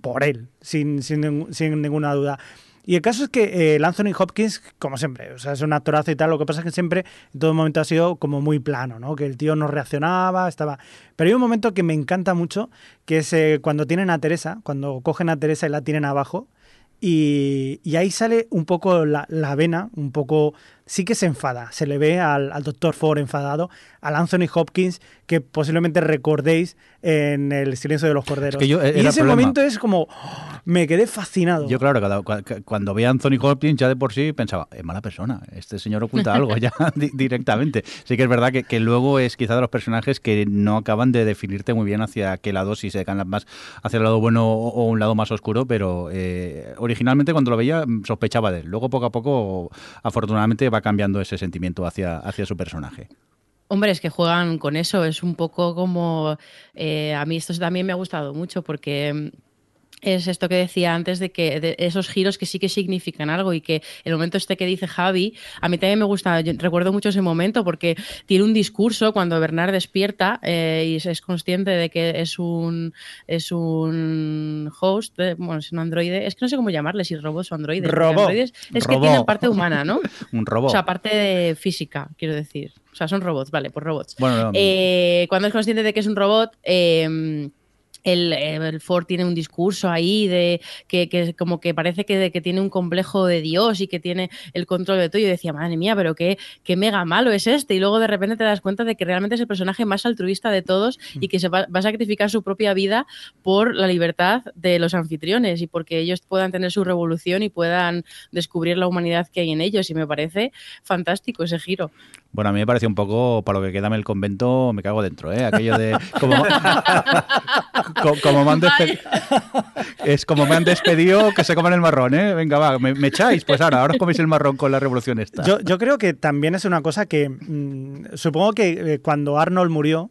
por él, sin, sin, sin ninguna duda. Y el caso es que eh, Anthony Hopkins, como siempre, o sea, es un actorazo y tal, lo que pasa es que siempre, en todo momento ha sido como muy plano, ¿no? Que el tío no reaccionaba, estaba... Pero hay un momento que me encanta mucho, que es eh, cuando tienen a Teresa, cuando cogen a Teresa y la tienen abajo, y, y ahí sale un poco la, la vena, un poco... Sí que se enfada, se le ve al, al Dr. Ford enfadado, al Anthony Hopkins, que posiblemente recordéis en El silencio de los corderos. que yo- y ese problema. momento es como... ¡oh! me quedé fascinado. yo claro, cada- cua- cuando veía a Anthony Hopkins ya de por sí pensaba, es mala persona, este señor oculta algo ya di- directamente. Sí que es verdad que, que luego es quizá de los personajes que no acaban de definirte muy bien hacia qué lado, si se decan más hacia el lado bueno o, o un lado más oscuro, pero eh, originalmente cuando lo veía mm, sospechaba de él. Luego poco a poco, afortunadamente, va cambiando ese sentimiento hacia, hacia su personaje. Hombre, es que juegan con eso, es un poco como... eh, a mí esto también me ha gustado mucho porque es esto que decía antes de que de esos giros que sí que significan algo y que el momento este que dice Javi, a mí también me gusta, yo recuerdo mucho ese momento porque tiene un discurso cuando Bernard despierta eh, y es consciente de que es un es un host, eh, bueno, es un androide, es que no sé cómo llamarle, si robots o androides. Robot. androides es que tienen parte humana, ¿no? Un robot. O sea, parte de física, quiero decir. O sea, son robots, vale, pues robots. Bueno, no, Eh, cuando es consciente de que es un robot, eh, el, el Ford tiene un discurso ahí de que, que como que parece que, que tiene un complejo de Dios y que tiene el control de todo. Y yo decía, madre mía, pero qué, qué mega malo es este. Y luego de repente te das cuenta de que realmente es el personaje más altruista de todos y que se va, va a sacrificar su propia vida por la libertad de los anfitriones y porque ellos puedan tener su revolución y puedan descubrir la humanidad que hay en ellos. Y me parece fantástico ese giro. Bueno, a mí me parece un poco, para lo que queda en el convento, me cago dentro, ¿eh? Aquello de... Como, co- como me han despedido... Es como me han despedido que se coman el marrón, ¿eh? Venga, va, ¿me, me echáis? Pues ahora, ahora os coméis el marrón con la revolución esta. Yo, yo creo que también es una cosa que mm, supongo que eh, cuando Arnold murió,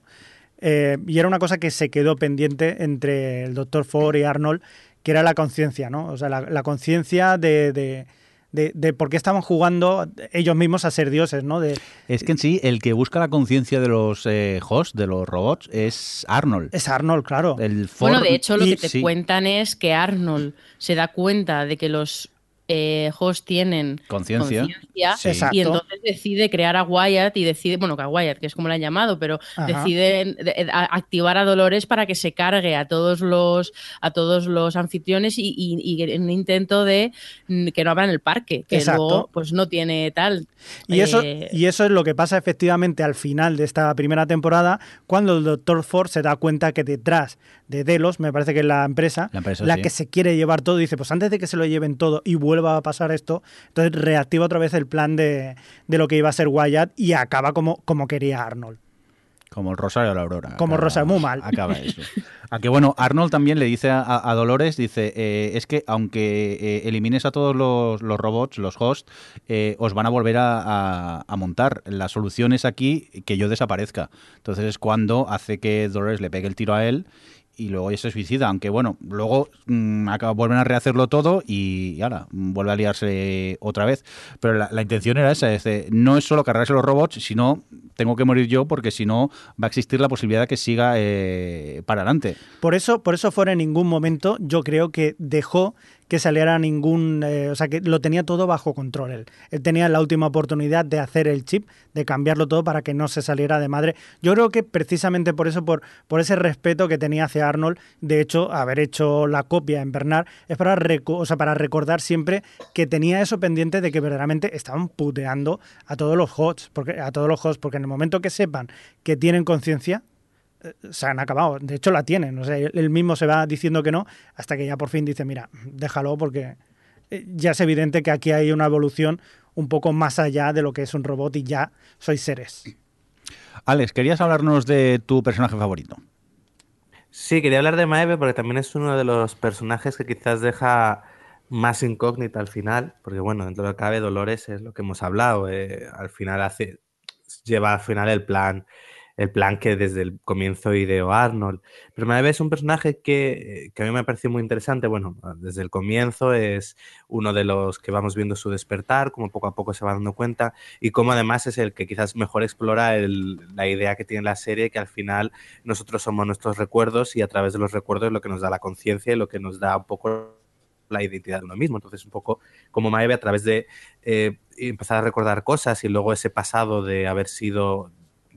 eh, y era una cosa que se quedó pendiente entre el Dr. Ford y Arnold, que era la conciencia, ¿no? O sea, la, la conciencia de, de, de- de por qué estaban jugando ellos mismos a ser dioses, ¿no? De, Es que en sí, el que busca la conciencia de los eh, hosts, de los robots, es Arnold. es Arnold, claro. El Ford- Bueno, de hecho, lo y- que te sí, cuentan es que Arnold se da cuenta de que los eh, tienen Conciencia. Sí. Y entonces decide crear a Wyatt y decide, bueno, que a Wyatt, que es como la han llamado, pero Ajá. decide de- de- a- activar a Dolores para que se cargue a todos los a todos los anfitriones y, y- y en un intento de mm, que no abran el parque, que Exacto. luego pues no tiene tal. Y eso, Eh, y eso es lo que pasa efectivamente al final de esta primera temporada, cuando el Dr. Ford se da cuenta que detrás de Delos, me parece que es la empresa, La empresa, sí. que se quiere llevar todo, dice, pues antes de que se lo lleven todo y vuelva a pasar esto, entonces reactiva otra vez el plan de, de lo que iba a ser Wyatt y acaba como, como quería Arnold. Como el Rosario de la Aurora. Como Rosa, muy mal. Acaba eso. A que bueno, Arnold también le dice a, a Dolores, dice, eh, es que aunque eh, elimines a todos los, los robots, los hosts, eh, os van a volver a, a- a montar. La solución es aquí que yo desaparezca. Entonces es cuando hace que Dolores le pegue el tiro a él y luego ella se suicida, aunque bueno, luego mm, vuelven a rehacerlo todo y, ahora vuelve a liarse otra vez. Pero la, la intención era esa, es de, no es solo cargarse los robots, sino tengo que morir yo porque si no va a existir la posibilidad de que siga eh, para adelante. Por eso, por eso fuera en ningún momento yo creo que dejó que saliera ningún, eh, o sea, que lo tenía todo bajo control. Él. él tenía la última oportunidad de hacer el chip, de cambiarlo todo para que no se saliera de madre. Yo creo que precisamente por eso, por, por ese respeto que tenía hacia Arnold, de hecho, haber hecho la copia en Bernard, es para, o sea, para recordar siempre que tenía eso pendiente de que verdaderamente estaban puteando a todos los hosts, porque, a todos los hosts, porque en el momento que sepan que tienen conciencia, se han acabado. De hecho, la tienen. O sea, él él mismo se va diciendo que no hasta que ya por fin dice, mira, déjalo porque eh, ya es evidente que aquí hay una evolución un poco más allá de lo que es un robot y ya sois seres. Alex, querías hablarnos de tu personaje favorito. Sí, quería hablar de Maeve porque también es uno de los personajes que quizás deja más incógnita al final, porque bueno, dentro de lo que cabe Dolores es lo que hemos hablado, eh, al final hace, lleva al final el plan, el plan que desde el comienzo ideó Arnold. Pero Maeve es un personaje que, eh, que a mí me pareció muy interesante, bueno, desde el comienzo es uno de los que vamos viendo su despertar, como poco a poco se va dando cuenta, y como además es el que quizás mejor explora la idea que tiene la serie, que al final nosotros somos nuestros recuerdos y a través de los recuerdos es lo que nos da la conciencia y lo que nos da un poco la identidad de uno mismo. Entonces, un poco como Maeve a través de eh, empezar a recordar cosas y luego ese pasado de haber sido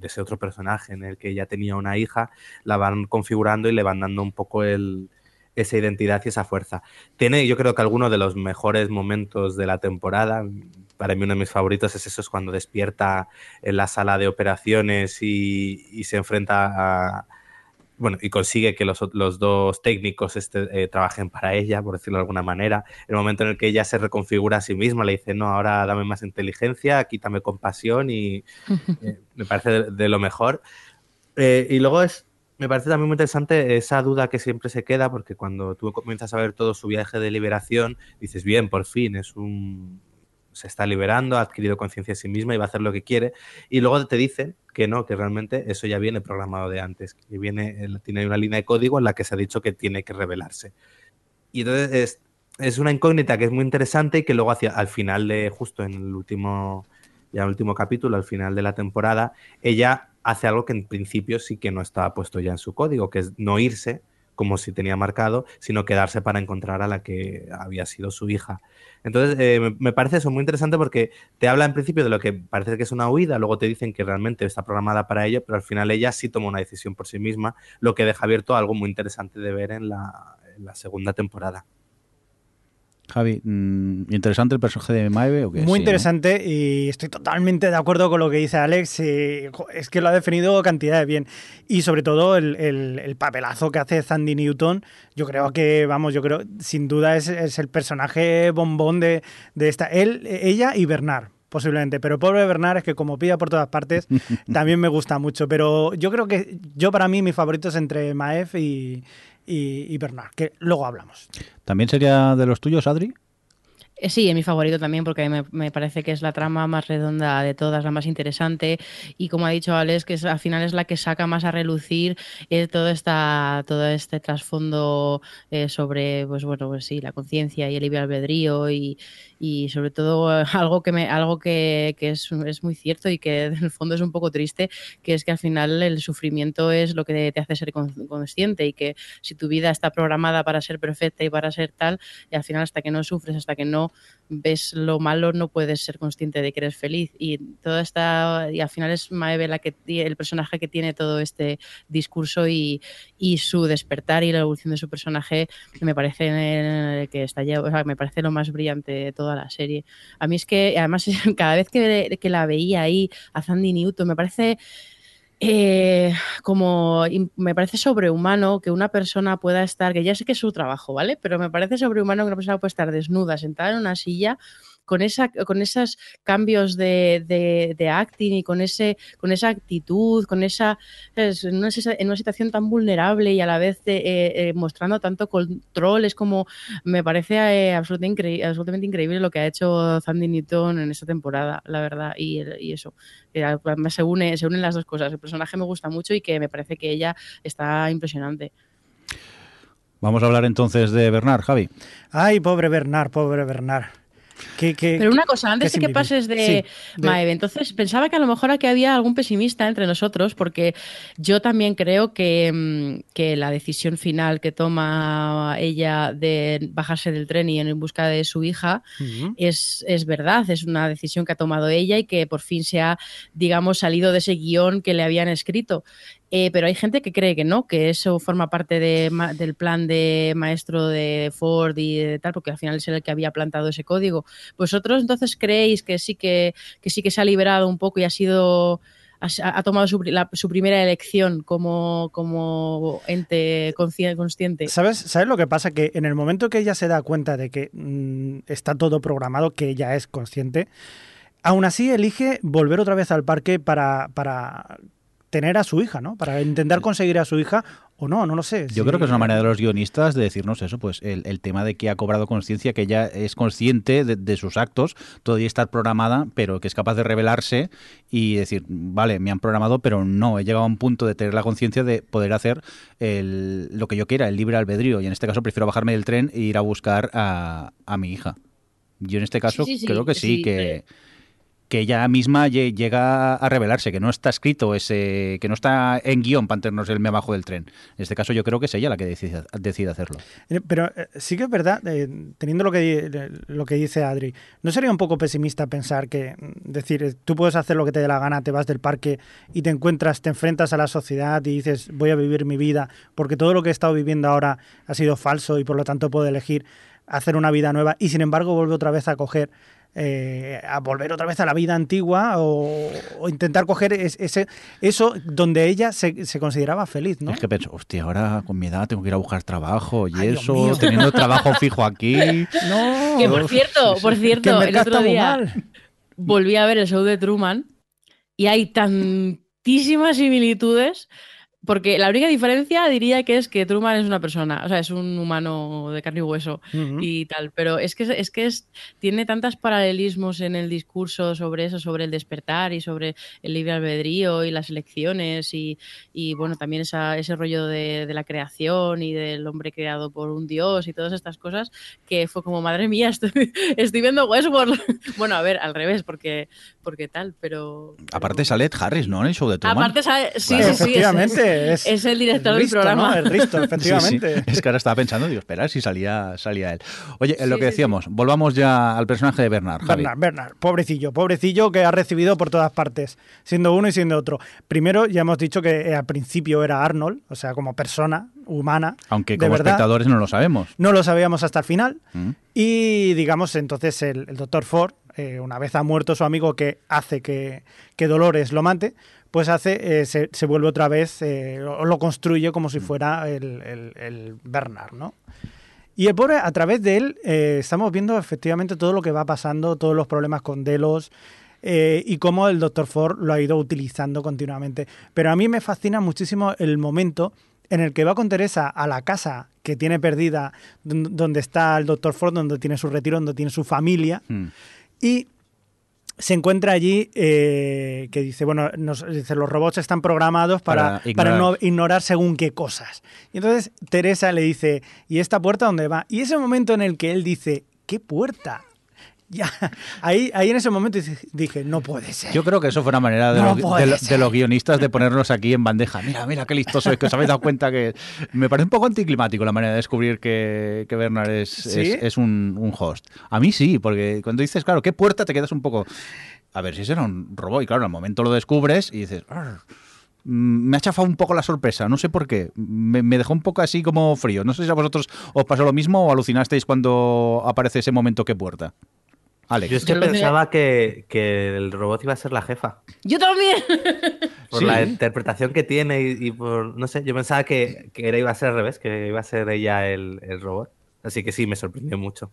ese otro personaje en el que ella tenía una hija, la van configurando y le van dando un poco el, esa identidad y esa fuerza. Tiene, yo creo que alguno de los mejores momentos de la temporada. Para mí uno de mis favoritos es eso, es cuando despierta en la sala de operaciones y, y se enfrenta a, bueno, y consigue que los, los dos técnicos este, eh, trabajen para ella, por decirlo de alguna manera. El momento en el que ella se reconfigura a sí misma, le dice, no, ahora dame más inteligencia, quítame compasión y eh, me parece de, de lo mejor. Eh, y luego es, me parece también muy interesante esa duda que siempre se queda, porque cuando tú comienzas a ver todo su viaje de liberación, dices, bien, por fin, es un se está liberando, ha adquirido conciencia de sí misma y va a hacer lo que quiere. Y luego te dicen que no, que realmente eso ya viene programado de antes, que viene, tiene una línea de código en la que se ha dicho que tiene que revelarse. Y entonces es, es una incógnita que es muy interesante y que luego hacia, al final de, justo en el último, ya el último capítulo, al final de la temporada, ella hace algo que en principio sí que no estaba puesto ya en su código, que es no irse como si tenía marcado, sino quedarse para encontrar a la que había sido su hija. Entonces, eh, me, parece eso muy interesante porque te habla en principio de lo que parece que es una huida, luego te dicen que realmente está programada para ello, pero al final ella sí toma una decisión por sí misma, lo que deja abierto algo muy interesante de ver en la, en la segunda temporada. Javi, ¿interesante el personaje de Maeve o qué? Muy sí, interesante ¿no? y estoy totalmente de acuerdo con lo que dice Alex. Y es que lo ha definido cantidad de bien. Y sobre todo el, el, el, papelazo que hace Sandy Newton. Yo creo que, vamos, yo creo, sin duda es, es el personaje bombón de, de esta. Él, ella y Bernard posiblemente. Pero pobre Bernard es que como pilla por todas partes, también me gusta mucho. Pero yo creo que yo para mí mi favorito es entre Maef y, y, y, Bernard, que luego hablamos. ¿También sería de los tuyos, Adri? Sí, es mi favorito también porque me, me, parece que es la trama más redonda de todas, la más interesante. Y como ha dicho Alex, que es, al final es la que saca más a relucir eh, todo, esta, todo este trasfondo eh, sobre, pues bueno, pues sí, la conciencia y el libre albedrío y, y sobre todo algo que me algo que, que es, es, muy cierto y que en el fondo es un poco triste que es que al final el sufrimiento es lo que te hace ser consciente y que si tu vida está programada para ser perfecta y para ser tal y al final hasta que no sufres hasta que no ves lo malo no puedes ser consciente de que eres feliz y toda esta y al final es Maeve la que el personaje que tiene todo este discurso y, y su despertar y la evolución de su personaje me parece que está ya, o sea, me parece lo más brillante de toda la serie. A mí es que, además, cada vez que, que la veía ahí a Sandy Newton, me parece eh, como me parece sobrehumano que una persona pueda estar, que ya sé que es su trabajo, ¿vale? Pero me parece sobrehumano que una persona pueda estar desnuda, sentada en una silla con, esa, con esos cambios de, de, de, acting y con, ese, con esa actitud, con esa en una, en una situación tan vulnerable y a la vez de, eh, eh, mostrando tanto control, es como me parece eh, absolutamente, increíble, absolutamente increíble lo que ha hecho Sandy Newton en esta temporada, la verdad, y, y eso, se, une, se unen las dos cosas, el personaje me gusta mucho y que me parece que ella está impresionante. Vamos a hablar entonces de Bernard, Javi. Ay, pobre Bernard, pobre Bernard. ¿Qué, qué- Pero una cosa, antes de que pases de, Sí, de- Maeve, entonces pensaba que a lo mejor aquí había algún pesimista entre nosotros, porque yo también creo que, mm, que la decisión final que toma ella de bajarse del tren y ir en busca de su hija es, es verdad, es una decisión que ha tomado ella y que por fin se ha, digamos, salido de ese guion que le habían escrito. Eh, pero hay gente que cree que no, que eso forma parte de del plan de maestro de Ford y de tal, porque al final es el que había plantado ese código. ¿Vosotros entonces creéis que sí que, que sí que se ha liberado un poco y ha sido ha, tomado su, su primera elección como, como ente consci- consciente? ¿Sabes, ¿Sabes lo que pasa? Que en el momento que ella se da cuenta de que mm, está todo programado, que ella es consciente, aún así elige volver otra vez al parque para, para tener a su hija, ¿no? Para intentar conseguir a su hija o no, no lo sé. Yo Sí. creo que es una manera de los guionistas de decirnos eso, pues el, el tema de que ha cobrado conciencia, que ella es consciente de, de sus actos, todavía está programada, pero que es capaz de revelarse y decir, vale, me han programado, pero no, he llegado a un punto de tener la conciencia de poder hacer el- lo que yo quiera, el libre albedrío, y en este caso prefiero bajarme del tren e ir a buscar a, a mi hija. Yo en este caso Sí, sí, sí, creo que sí, sí, que, eh. Que ella misma lle- llega a revelarse, que no está escrito ese, que no está en guion para tenernos el me bajo del tren. En este caso yo creo que es ella la que decide, hacerlo. Eh, Pero eh, sí que es verdad, eh, teniendo lo que, lo que dice Adri, ¿no sería un poco pesimista pensar que, mm, decir, tú puedes hacer lo que te dé la gana, te vas del parque y te encuentras, te enfrentas a la sociedad y dices, voy a vivir mi vida, porque todo lo que he estado viviendo ahora ha sido falso y por lo tanto puedo elegir hacer una vida nueva y sin embargo vuelve otra vez a coger eh, a volver otra vez a la vida antigua o, o intentar coger es- ese eso donde ella se, se consideraba feliz, ¿no? Es que pienso, hostia, ahora con mi edad tengo que ir a buscar trabajo y Ay, eso, teniendo trabajo fijo aquí. No, Que por cierto, por cierto, el otro día mal. volví a ver el show de Truman y hay tantísimas similitudes. Porque la única diferencia diría que es que Truman es una persona, o sea, es un humano de carne y hueso y tal, pero es que es que es, tiene tantos paralelismos en el discurso sobre eso, sobre el despertar y sobre el libre albedrío y las elecciones y, y, bueno, también esa, ese rollo de, de la creación y del hombre creado por un dios y todas estas cosas que fue como, madre mía, estoy, estoy viendo Westworld. bueno, a ver, al revés, porque, porque tal, pero... Aparte sale Ed Harris, ¿no? En el show de Truman. Aparte, sabe- sí, Claro. sí, sí, Es, es el director el del Risto, programa. ¿no? El Risto, Sí, sí. efectivamente. Es que ahora estaba pensando, digo, espera, si salía, salía él. Oye, lo que decíamos, volvamos ya al personaje de Bernard. Javi. Bernard, Bernard, pobrecillo, pobrecillo que ha recibido por todas partes, siendo uno y siendo otro. Primero, ya hemos dicho que eh, al principio era Arnold, o sea, como persona humana. Aunque como verdad, espectadores no lo sabemos. No lo sabíamos hasta el final. Mm. Y digamos, entonces el, el doctor Ford, eh, una vez ha muerto su amigo que hace que, que Dolores lo mate, pues hace, eh, se, se vuelve otra vez, eh, lo, lo construye como si fuera el, el- el Bernard, ¿no? Y el pobre, a través de él, eh, estamos viendo efectivamente todo lo que va pasando, todos los problemas con Delos y cómo el Dr. Ford lo ha ido utilizando continuamente. Pero a mí me fascina muchísimo el momento en el que va con Teresa a la casa que tiene perdida, don- donde está el Dr. Ford, donde tiene su retiro, donde tiene su familia, Mm. y se encuentra allí eh, que dice, bueno, nos, dice, los robots están programados para, Para para, no ignorar según qué cosas. Y entonces Teresa le dice, ¿y esta puerta dónde va? Y ese momento en el que él dice, ¿qué puerta? Ya, ahí, ahí en ese momento dije- no puede ser. Yo creo que eso fue una manera de, No los, puede de lo- ser. de los guionistas de ponernos aquí en bandeja. Mira, mira qué listoso es, que os habéis dado cuenta que... Me parece un poco anticlimático la manera de descubrir que, que Bernard es, ¿Sí? es, es un, un host. A mí sí, porque cuando dices, claro, ¿qué puerta te quedas un poco... A ver, si ese era un robot y claro, al momento lo descubres y dices... "Arr". Mm, Me ha chafado un poco la sorpresa, no sé por qué. Me, me dejó un poco así como frío. No sé si a vosotros os pasó lo mismo o alucinasteis cuando aparece ese momento, ¿qué puerta? Alex. Yo es que pensaba que, que el robot iba a ser la jefa. Yo también. Por Sí. la interpretación que tiene y, y por, no sé, yo pensaba que, que era, iba a ser al revés, que iba a ser ella el, el robot. Así que sí, me sorprendió mucho.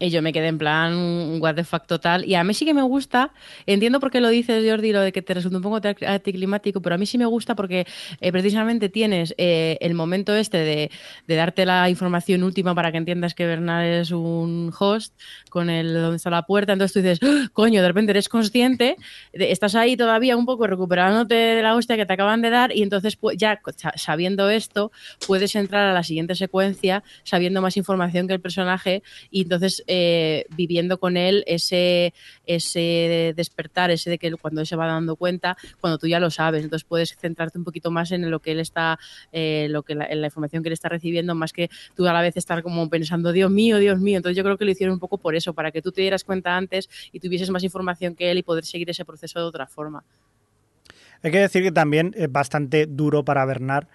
Y yo me quedé en plan un what the fuck total. Y a mí sí que me gusta, entiendo por qué lo dices, Jordi, lo de que te resulta un poco anticlimático, pero a mí sí me gusta porque eh, precisamente tienes eh, el momento este de, darte la información última para que entiendas que Bernard es un host con el donde está la puerta. Entonces tú dices, ¡Ah! coño, de repente eres consciente, estás ahí todavía un poco recuperándote de la hostia que te acaban de dar y entonces pu- ya sa- sabiendo esto puedes entrar a la siguiente secuencia sabiendo más información que el personaje y entonces eh, viviendo con él ese, ese despertar, ese de que cuando él se va dando cuenta, cuando tú ya lo sabes, entonces puedes centrarte un poquito más en lo que él está, eh, lo que la, en la información que él está recibiendo, más que tú a la vez estar como pensando, Dios mío, Dios mío. Entonces yo creo que lo hicieron un poco por eso, para que tú te dieras cuenta antes y tuvieses más información que él y poder seguir ese proceso de otra forma. Hay que decir que también es bastante duro para Bernard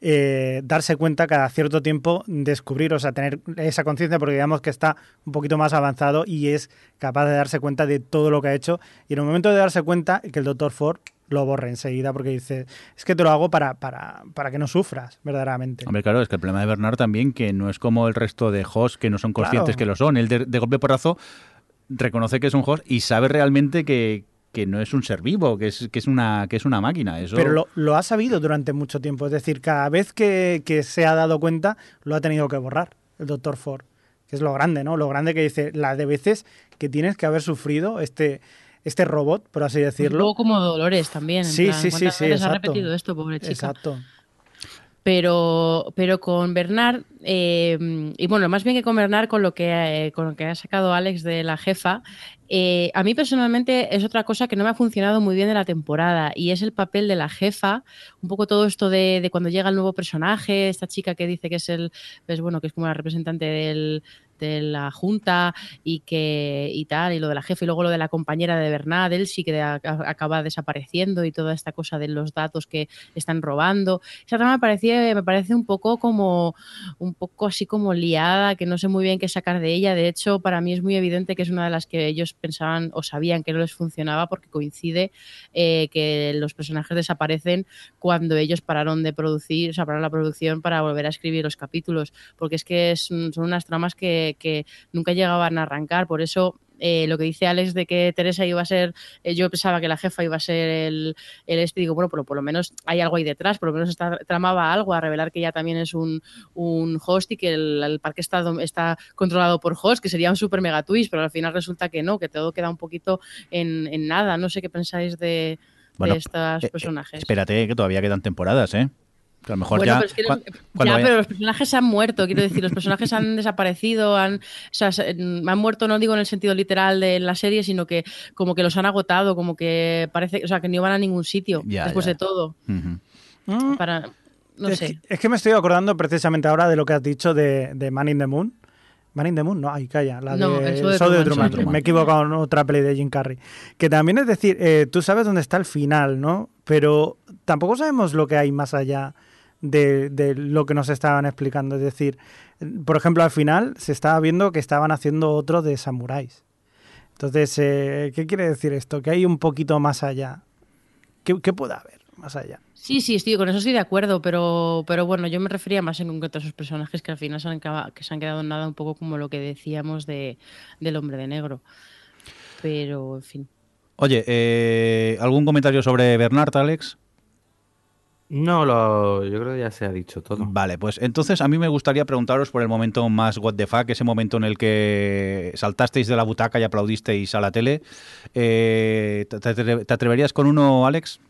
eh, darse cuenta cada cierto tiempo, descubrir, o sea, tener esa conciencia, porque digamos que está un poquito más avanzado y es capaz de darse cuenta de todo lo que ha hecho. Y en el momento de darse cuenta, que el doctor Ford lo borre enseguida porque dice, es que te lo hago para, para, para que no sufras, verdaderamente. Hombre, claro, es que el problema de Bernard también, que no es como el resto de hosts que no son conscientes Claro. que lo son. Él de, de golpe porrazo reconoce que es un host y sabe realmente que, que no es un ser vivo, que es, que es, una, que es una máquina. Eso... Pero lo, lo ha sabido durante mucho tiempo, es decir, cada vez que, que se ha dado cuenta, lo ha tenido que borrar el doctor Ford, que es lo grande, ¿no? Lo grande que dice, la de veces que tienes que haber sufrido este, este robot, por así decirlo. Luego como Dolores también. en Sí, plan, sí, sí, ¿cuántas sí, veces ha exacto. repetido esto, pobre chica? Exacto. Pero, pero con Bernard, eh, y bueno, más bien que con Bernard, con lo que, eh, con lo que ha sacado Alex de la jefa, eh, a mí personalmente es otra cosa que no me ha funcionado muy bien de la temporada y es el papel de la jefa, un poco todo esto de, de cuando llega el nuevo personaje, esta chica que dice que es el, pues bueno, que es como la representante del, de la junta y que y tal y lo de la jefa y luego lo de la compañera de Bernard él sí que acaba desapareciendo y toda esta cosa de los datos que están robando. Esa trama me parece me parece un poco como un poco así como liada que no sé muy bien qué sacar de ella. De hecho para mí es muy evidente que es una de las que ellos pensaban o sabían que no les funcionaba porque coincide eh, que los personajes desaparecen cuando ellos pararon de producir o sea pararon la producción para volver a escribir los capítulos porque es que es- son unas tramas que, que nunca llegaban a arrancar. Por eso eh, lo que dice Alex de que Teresa iba a ser, eh, yo pensaba que la jefa iba a ser el, el este, digo, bueno, pero por lo menos hay algo ahí detrás, por lo menos está, tramaba algo a revelar que ella también es un, un host y que el, el parque está, está controlado por host, que sería un super mega twist, pero al final resulta que no, que todo queda un poquito en, en nada. No sé qué pensáis de, Bueno, de estos eh, eh, personajes. Espérate, que todavía quedan temporadas, ¿eh? Que a lo mejor Bueno, ya... pero es que los- ya, vaya- pero los personajes se han muerto, quiero decir, los personajes han desaparecido, han, o sea, se- mm, han muerto, no digo en el sentido literal de la serie, sino que como que los han agotado, como que parece, o sea, que no van a ningún sitio Ya, después ya. de todo. Mm, Para, no es, sé. que, es que me estoy acordando precisamente ahora de lo que has dicho de, de Man in the Moon. Man in the Moon, no, ahí calla, la No, de el show de Truman. Me he equivocado en otra peli de Jim Carrey. Que también es decir, eh, tú sabes dónde está el final, ¿no? Pero tampoco sabemos lo que hay más allá de, de lo que nos estaban explicando. Es decir, por ejemplo, al final se estaba viendo que estaban haciendo otro de samuráis. Entonces, eh, ¿qué quiere decir esto? Que hay un poquito más allá. ¿Qué, qué puede haber más allá? Sí, sí, estoy, con eso estoy de acuerdo, pero, pero bueno, yo me refería más en concreto a esos personajes que al final se han, que se han quedado en nada, un poco como lo que decíamos de, del hombre de negro. Pero, en fin. Oye, eh, ¿algún comentario sobre Bernard, Alex? No, lo, yo creo que ya se ha dicho todo. Vale, pues entonces a mí me gustaría preguntaros por el momento más what the fuck, ese momento en el que saltasteis de la butaca y aplaudisteis a la tele. Eh, ¿te, atreverías con uno, Alex?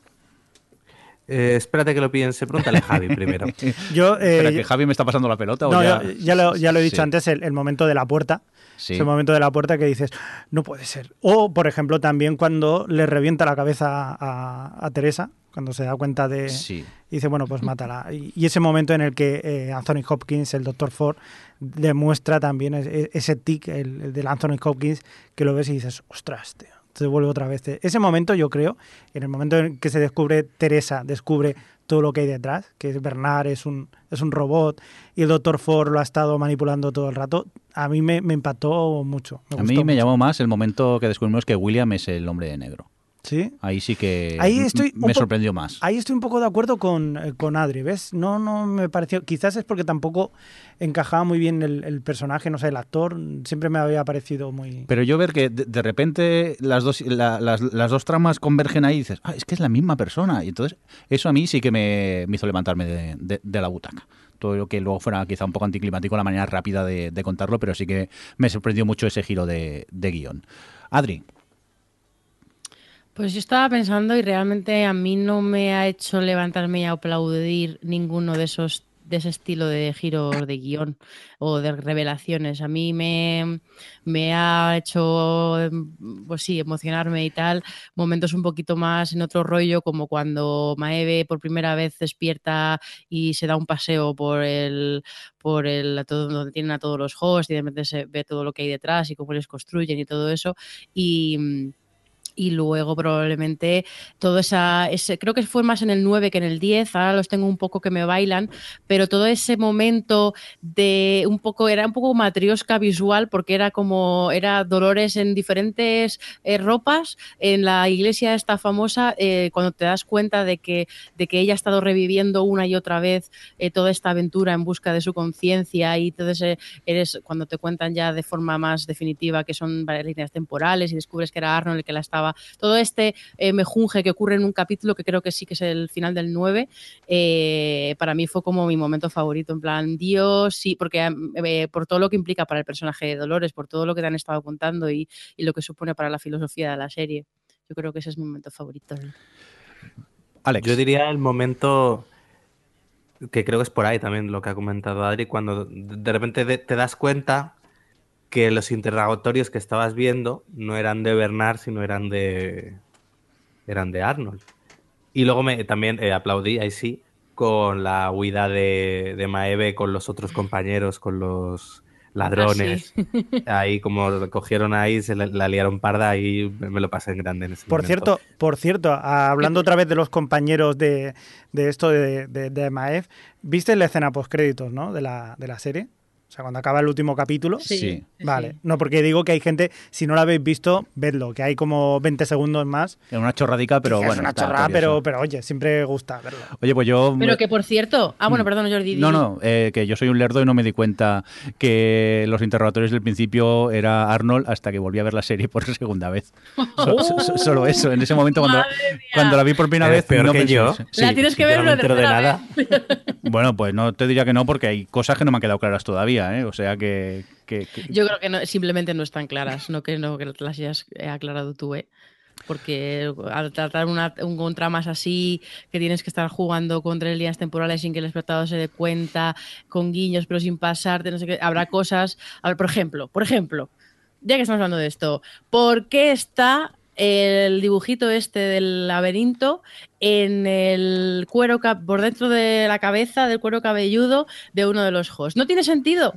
Eh, espérate que lo piense, pregúntale a Javi primero. Yo, eh, Espera, que Javi me está pasando la pelota. ¿o No, ya? ya, ya lo, ya lo he dicho Sí. antes, el, el momento de la puerta. Sí. Ese momento de la puerta que dices, no puede ser. O, por ejemplo, también cuando le revienta la cabeza a, a Teresa, cuando se da cuenta de... Sí. Y dice, bueno, pues mátala. Y, y ese momento en el que eh, Anthony Hopkins, el Dr. Ford, demuestra también es- ese tic, el, el del Anthony Hopkins, que lo ves y dices, ostras, tío. Se vuelve otra vez. Ese momento, yo creo, en el momento en que se descubre Teresa, descubre todo lo que hay detrás, que es Bernard es un, es un robot y el Dr. Ford lo ha estado manipulando todo el rato, a mí me, me impactó mucho. me A mí me mucho. llamó más el momento que descubrimos que William es el hombre de negro. ¿Sí? Ahí sí que Ahí estoy me sorprendió más. Ahí estoy un poco de acuerdo con, eh, con Adri, ¿ves? No, no me pareció. Quizás es porque tampoco encajaba muy bien el, el personaje, no sé, el actor. Siempre me había parecido muy. Pero yo ver que de, de repente las dos, la- las, las dos tramas convergen ahí y dices, ah, es que es la misma persona. Y entonces eso a mí sí que me, me hizo levantarme de, de- de la butaca. Todo lo que luego fuera quizá un poco anticlimático la manera rápida de, de contarlo, pero sí que me sorprendió mucho ese giro de, de guion. Adri, Pues yo estaba pensando y realmente a mí no me ha hecho levantarme y aplaudir ninguno de esos de ese estilo de giros de guion o de revelaciones. A mí me, me ha hecho, pues sí, emocionarme y tal, momentos un poquito más en otro rollo, como cuando Maeve por primera vez despierta y se da un paseo por el, por el, todo, donde tienen a todos los hosts y de repente se ve todo lo que hay detrás y cómo les construyen y todo eso. Y y luego probablemente todo esa, creo que fue más en el 9 que en el 10, ahora los tengo un poco que me bailan, pero todo ese momento de un poco, era un poco matriosca visual porque era como, era Dolores en diferentes eh, ropas en la iglesia esta famosa, eh, cuando te das cuenta de que, de que ella ha estado reviviendo una y otra vez eh, toda esta aventura en busca de su conciencia y entonces eres, cuando te cuentan ya de forma más definitiva que son varias líneas temporales y descubres que era Arnold el que la estaba todo este eh, mejunje que ocurre en un capítulo que creo que sí que es el final del 9, eh, para mí fue como mi momento favorito, en plan, Dios, sí, porque eh, por todo lo que implica para el personaje de Dolores, por todo lo que te han estado contando y, lo que supone para la filosofía de la serie. Yo creo que ese es mi momento favorito. Alex. Yo diría el momento que creo que es por ahí también lo que ha comentado Adri, cuando de repente te das cuenta que los interrogatorios que estabas viendo no eran de Bernard, sino eran de eran de Arnold. Y luego me, también eh, aplaudí, ahí sí, con la huida de, de, Maeve con los otros compañeros, con los ladrones. Ah, ahí como cogieron ahí, se la, liaron parda y me lo pasé en grande en ese Por cierto, por cierto, hablando otra vez de los compañeros de, de esto de, de, de Maeve, ¿viste la escena post créditos, ¿no? De la, de la serie. O sea, cuando acaba el último capítulo. Sí. Vale. No, porque digo que hay gente, si no lo habéis visto, vedlo, que hay como 20 segundos más. Es una chorradica, pero bueno. Es una chorrada, pero, pero oye, siempre gusta verlo. Oye, pues yo. Pero que por cierto. Ah, bueno, mm. perdón, Jordi. No, no, eh, que yo soy un lerdo y no me di cuenta que los interrogatorios del principio era Arnold hasta que volví a ver la serie por segunda vez. solo eso. En ese momento, cuando, cuando la vi por primera vez. Peor que yo. la tienes que ver, no de nada. bueno, pues no te diría que no, porque hay cosas que no me han quedado claras todavía. ¿Eh? O sea que... Yo creo que simplemente no están claras, no que, no, que las hayas aclarado tú, ¿eh? porque al tratar un más así, que tienes que estar jugando con tres líneas temporales sin que el espectador se dé cuenta, con guiños pero sin pasarte, no sé qué, habrá cosas. A ver, por ejemplo, por ejemplo, ya que estamos hablando de esto, ¿por qué está el dibujito este del laberinto en el cuero por dentro de la cabeza del cuero cabelludo de uno de los hosts. No tiene sentido,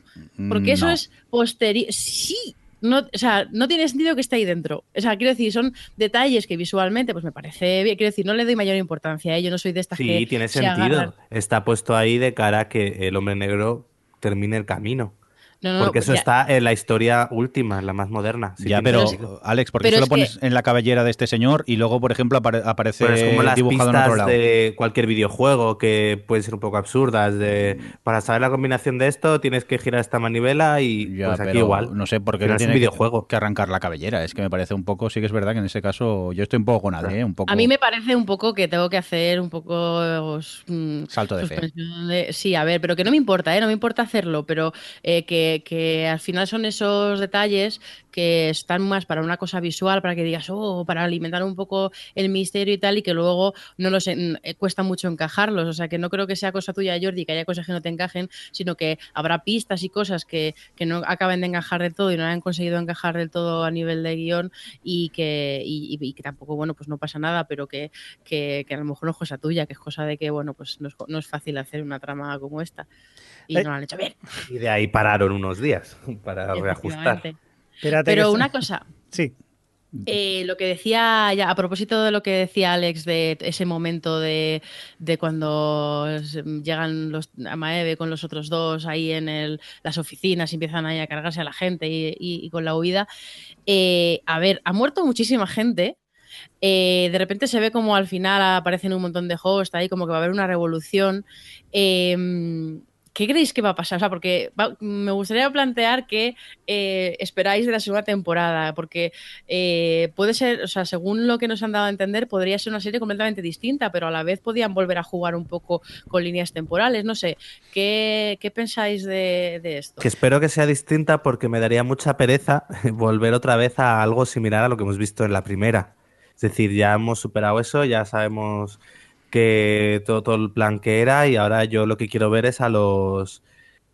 porque eso es posterior. Sí, no, o sea, no tiene sentido que esté ahí dentro. O sea, quiero decir, son detalles que visualmente, pues me parece bien. Quiero decir, no le doy mayor importancia. ¿eh? Yo no soy de estas sí, que. Sí, tiene sentido. Está puesto ahí de cara a que el hombre negro termine el camino. Porque eso está en la historia última, la más moderna. ya, pero Alex, ¿por qué eso lo pones en la cabellera de este señor y luego, por ejemplo, aparece como las dibujado en otro lado? de cualquier videojuego que pueden ser un poco absurdas. De para saber la combinación de esto tienes que girar esta manivela y pues aquí igual. No sé por qué no tiene un videojuego. Que, arrancar la cabellera. Es que me parece un poco, sí que es verdad que en ese caso yo estoy un poco con nadie. ¿eh? Un poco... A mí me parece un poco que tengo que hacer un poco mm, salto de fe. Sí, a ver, pero que no me importa, ¿eh? no me importa hacerlo, pero eh, que que, al final son esos detalles que están más para una cosa visual, para que digas, oh, para alimentar un poco el misterio y tal, y que luego no los eh, cuesta mucho encajarlos. O sea, que no creo que sea cosa tuya, Jordi, que haya cosas que no te encajen, sino que habrá pistas y cosas que, no acaben de encajar del todo y no hayan conseguido encajar del todo a nivel de guion y que, y, que tampoco, bueno, pues no pasa nada, pero que, que, a lo mejor no es cosa tuya, que es cosa de que, bueno, pues no es, no es fácil hacer una trama como esta y no lo han hecho bien. Y de ahí pararon unos días para reajustar. Pero una cosa. Sí. Eh, lo que decía, ya, a propósito de lo que decía Alex de ese momento de, cuando llegan los, a Maeve con los otros dos ahí en las oficinas y empiezan ahí a cargarse a la gente y, con la huida. Eh, a ver, ha muerto muchísima gente. Eh, de repente se ve como al final aparecen un montón de hosts ahí, como que va a haber una revolución. ¿Qué creéis que va a pasar? O sea, porque me gustaría plantear que eh, esperáis de la segunda temporada, porque eh, puede ser, o sea, según lo que nos han dado a entender, podría ser una serie completamente distinta, pero a la vez podían volver a jugar un poco con líneas temporales. No sé, ¿qué, pensáis de, esto? Que espero que sea distinta porque me daría mucha pereza volver otra vez a algo similar a lo que hemos visto en la primera. Es decir, ya hemos superado eso, ya sabemos que todo, el plan que era y ahora yo lo que quiero ver es a los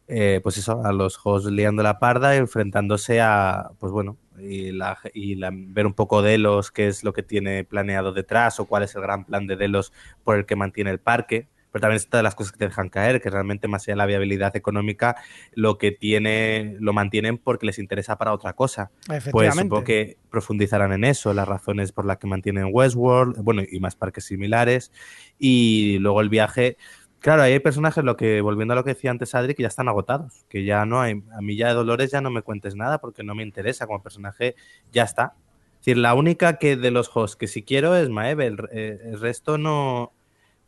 eh, pues eso, a los juegos liando la parda enfrentándose a, pues bueno, y, la, y la- ver un poco Delos, qué es lo que tiene planeado detrás o cuál es el gran plan de Delos por el que mantiene el parque. Pero también es de las cosas que te dejan caer, que realmente más allá de la viabilidad económica, lo que tiene, lo mantienen porque les interesa para otra cosa. Pues supongo que profundizarán en eso, las razones por las que mantienen Westworld, bueno, y más parques similares. Y luego el viaje. Claro, ahí hay personajes, lo que, volviendo a lo que decía antes Adri, que ya están agotados, que ya no hay, a mí ya de Dolores ya no me cuentes nada porque no me interesa, como personaje ya está. Es decir, la única que de los hosts que sí quiero es Maeve, el, eh, el resto no,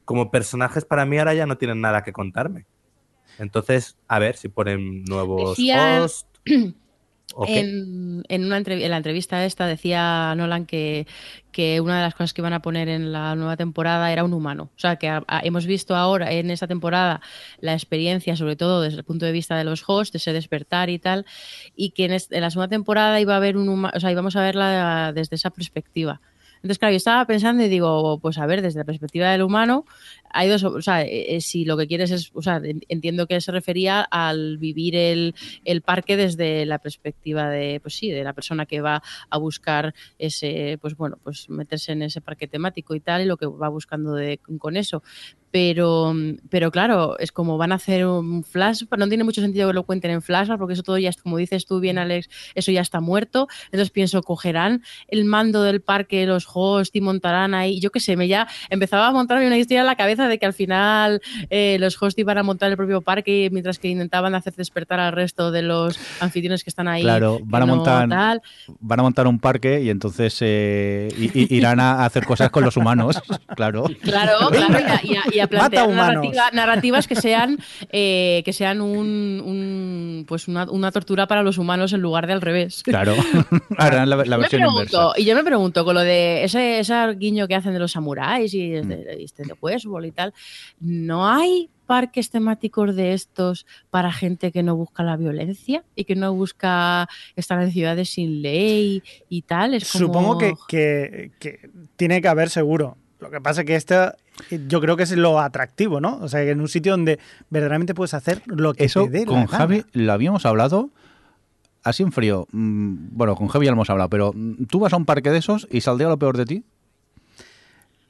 como personajes para mí ahora ya no tienen nada que contarme. Entonces, a ver si ponen nuevos Decía- hosts. ¿o qué? En, en una en la entrevista esta decía Nolan que, que una de las cosas que iban a poner en la nueva temporada era un humano. O sea, que a- a- hemos visto ahora en esta temporada la experiencia, sobre todo desde el punto de vista de los hosts, de ese despertar y tal, y que en, en la segunda temporada iba a haber un huma- o sea, íbamos a verla desde esa perspectiva. Entonces, claro, yo estaba pensando y digo, pues a ver, desde la perspectiva del humano, hay dos, o sea, eh, eh, si lo que quieres es, o sea, en- entiendo que se refería al vivir el, el parque desde la perspectiva de, pues sí, de la persona que va a buscar ese, pues bueno, pues meterse en ese parque temático y tal, y lo que va buscando de, con eso. Pero, pero claro, es como van a hacer un flash, no tiene mucho sentido que lo cuenten en flash, porque eso todo ya, como dices tú bien, Alex, eso ya está muerto. Entonces pienso, cogerán el mando del parque, los hosts y montarán ahí, yo qué sé, me ya empezaba a montarme una historia en la cabeza de que al final eh, los hosts iban a montar el propio parque mientras que intentaban hacer despertar al resto de los anfitriones que están ahí. Claro, van a no montar- tal. Van a montar un parque y entonces eh, irán a hacer cosas con los humanos, claro. Claro, claro, y a, y a- plantear narrativa- narrativas que sean eh, que sean un, un- pues una, una tortura para los humanos en lugar de al revés. Claro, harán la, la versión pregunto, inversa. y yo me pregunto, con lo de ese, ese guiño que hacen de los samuráis y y este de Westworld y tal, ¿no hay parques temáticos de estos para gente que no busca la violencia y que no busca estar en ciudades sin ley y tal? Es como... Supongo que, que- que tiene que haber seguro. Lo que pasa que este yo creo que es lo atractivo, ¿no? O sea, que en un sitio donde verdaderamente puedes hacer lo que Eso te dé la con gana. Javi lo habíamos hablado así en frío. Mm, Bueno, con Javi ya lo hemos hablado, pero mm, tú vas a un parque de esos y saldría lo peor de ti.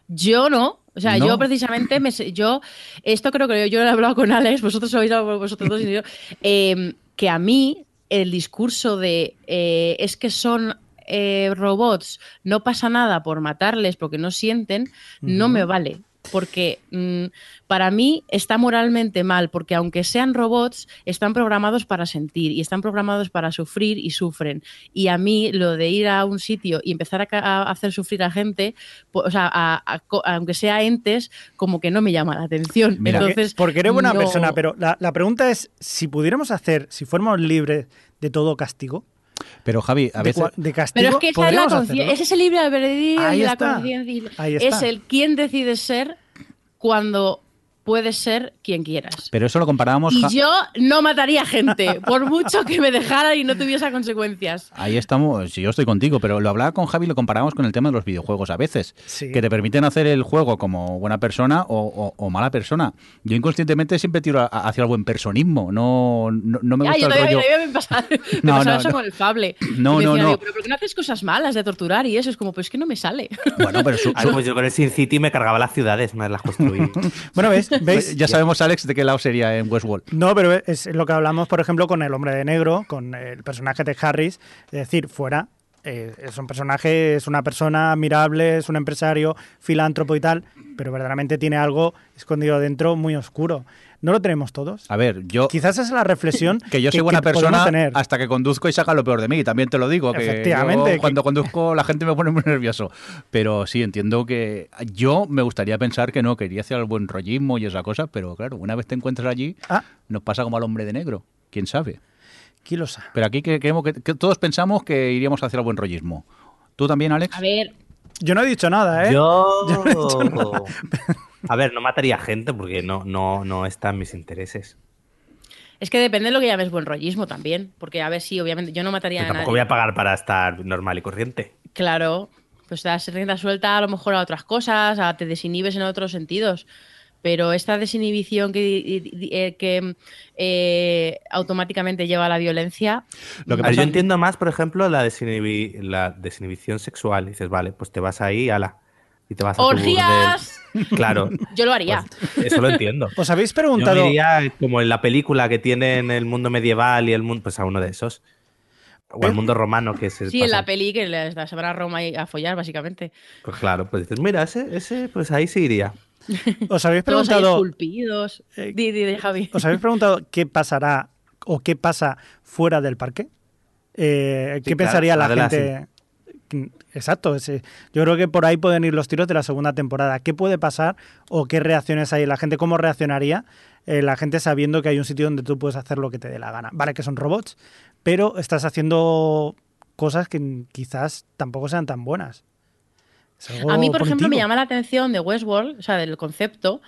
Yo no. O sea, No. yo precisamente, me, yo, esto creo que yo lo he hablado con Alex, vosotros habéis hablado vosotros dos y yo, eh, que a mí el discurso de eh, es que son eh, robots, no pasa nada por matarles porque no sienten, no me vale. Porque mm, para mí está moralmente mal, porque aunque sean robots, están programados para sentir y están programados para sufrir y sufren. Y a mí lo de ir a un sitio y empezar a, hacer sufrir a gente, po- o sea, a- a co- aunque sea entes, como que no me llama la atención. Mira, Porque- Entonces, porque eres buena no- persona, pero la, la pregunta es, si pudiéramos hacer, si fuéramos libres de todo castigo, Pero Javi, a de, veces... de castigo, Pero es que esa es, la conciencia, hacerlo. es ese libre albedrío y la está. conciencia. Ahí Es el quién decide ser cuando puedes ser quien quieras. Pero eso lo comparábamos... Y yo no mataría gente, por mucho que me dejaran y no tuviese consecuencias. Ahí estamos, si yo estoy contigo, pero lo hablaba con Javi y lo comparábamos con el tema de los videojuegos a veces, Sí. que te permiten hacer el juego como buena persona o, o- o mala persona. Yo inconscientemente siempre tiro a- hacia el buen personismo, no, no, no me Ya, gusta yo el todavía, rollo... todavía me pasaba, me No, pasaba no, eso no. con el Fable. No, no, decían, no. digo, pero ¿por qué no haces cosas malas de torturar y eso? Es como, pues es que no me sale. Bueno, pero su- Ah, su- pues yo con el Sin City me cargaba las ciudades, me las construí. Bueno, ¿ves? ¿Veis? ya sabemos, Alex, de qué lado sería en Westworld. No, pero es lo que hablamos, por ejemplo, con el hombre de negro, con el personaje de Harris. Es decir, fuera eh, es un personaje, es una persona admirable, es un empresario, filántropo y tal, pero verdaderamente tiene algo escondido dentro muy oscuro. ¿No lo tenemos todos? A ver, yo... Quizás esa es la reflexión Que yo soy buena persona tener. hasta que conduzco y saca lo peor de mí. También te lo digo. Que Efectivamente, yo que- cuando conduzco la gente me pone muy nervioso. Pero sí, entiendo que yo me gustaría pensar que no, quería hacer el buen rollismo y esa cosa. Pero claro, una vez te encuentras allí, Ah, nos pasa como al hombre de negro. ¿Quién sabe? ¿quién lo sabe? Pero aquí que, creemos que, que todos pensamos que iríamos hacia el buen rollismo. ¿Tú también, Alex? A ver, Yo no he dicho nada, ¿eh? Yo. Yo no he hecho nada. A ver, no mataría gente porque no, no, no está en mis intereses. es que depende de lo que llames buen rollismo también. Porque, a ver, sí, obviamente, yo no mataría Pero a nadie. tampoco voy a pagar para estar normal y corriente. Claro, pues te das rienda suelta a lo mejor a otras cosas, a, te desinhibes en otros sentidos. Pero esta desinhibición que, eh, que eh, automáticamente lleva a la violencia. Lo que pasa- yo entiendo más, por ejemplo, la, desinhibi- la desinhibición sexual. Dices, vale, pues te vas ahí, ala. Y te vas a tu ¡Orgías! burdel. Claro. Yo lo haría. pues, eso lo entiendo. ¿Os habéis Yo preguntado? me iría como en la película que tienen el mundo medieval y el mundo, pues a uno de esos. O al mundo romano que se Sí, en la peli que se van a Roma y a follar, básicamente. Pues claro, pues dices, mira, ese, ese, pues ahí sí iría. ¿Os habéis Todos ahí preguntado? esculpidos. Eh, Di, di, di, Javi. ¿Os habéis preguntado qué pasará o qué pasa fuera del parque? Eh, ¿Qué claro, pensaría la gente? Exacto, ese- yo creo que por ahí pueden ir los tiros de la segunda temporada. ¿Qué puede pasar o qué reacciones hay la gente? ¿Cómo reaccionaría eh, la gente sabiendo que hay un sitio donde tú puedes hacer lo que te dé la gana? Vale, que son robots, pero estás haciendo cosas que quizás tampoco sean tan buenas. A mí, por ejemplo, me llama la atención de Westworld, o sea, del concepto,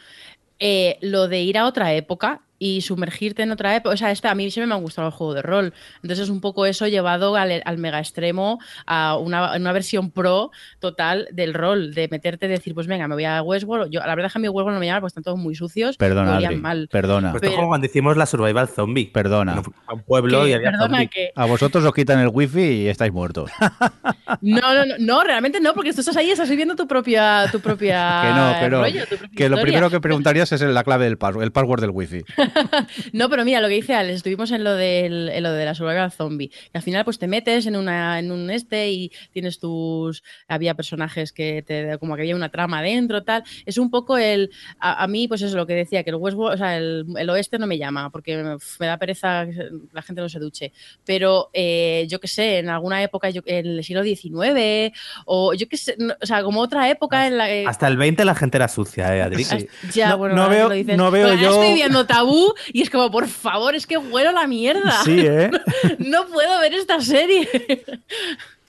eh, lo de ir a otra época y sumergirte en otra época. O sea, este, a mí siempre me han gustado el juego de rol. Entonces es un poco eso llevado al, al mega extremo, a una, una versión pro total del rol, de meterte, decir, pues venga, me voy a Westworld. Yo, la verdad es que a mí Westworld no me llama porque están todos muy sucios. Perdona, Adri, mal. perdona. Pues Pero- esto es como cuando hicimos la Survival Zombie. Perdona. A un pueblo y había perdona zombies. que... A vosotros os quitan el wifi y estáis muertos. No, no, no, no, realmente no, porque tú estás ahí, estás viviendo tu propia, tu propia que no, que no. rollo, tu propia que lo primero que preguntarías es la clave del password, el password del wifi. No, pero mira, lo que dice Alex, estuvimos en lo, del, en lo de la survival zombie. Y al final, pues te metes en, una, en un este y tienes tus. Había personajes que te. como que había una trama dentro, tal. Es un poco el. A, a mí, pues eso, lo que decía, que el Westworld, o sea, el, el oeste no me llama, porque me, da pereza que la gente no se duche. Pero eh, yo qué sé, en alguna época, yo, en el siglo XIX, o yo qué sé, no- o sea, como otra época en la que. Hasta el 20 la gente era sucia, ¿eh, Adri? Ya, No- bueno, no que veo- lo dices. no veo yo- Estoy viendo tabú y es como, por favor, es que huelo la mierda. Sí, ¿eh? No puedo ver esta serie.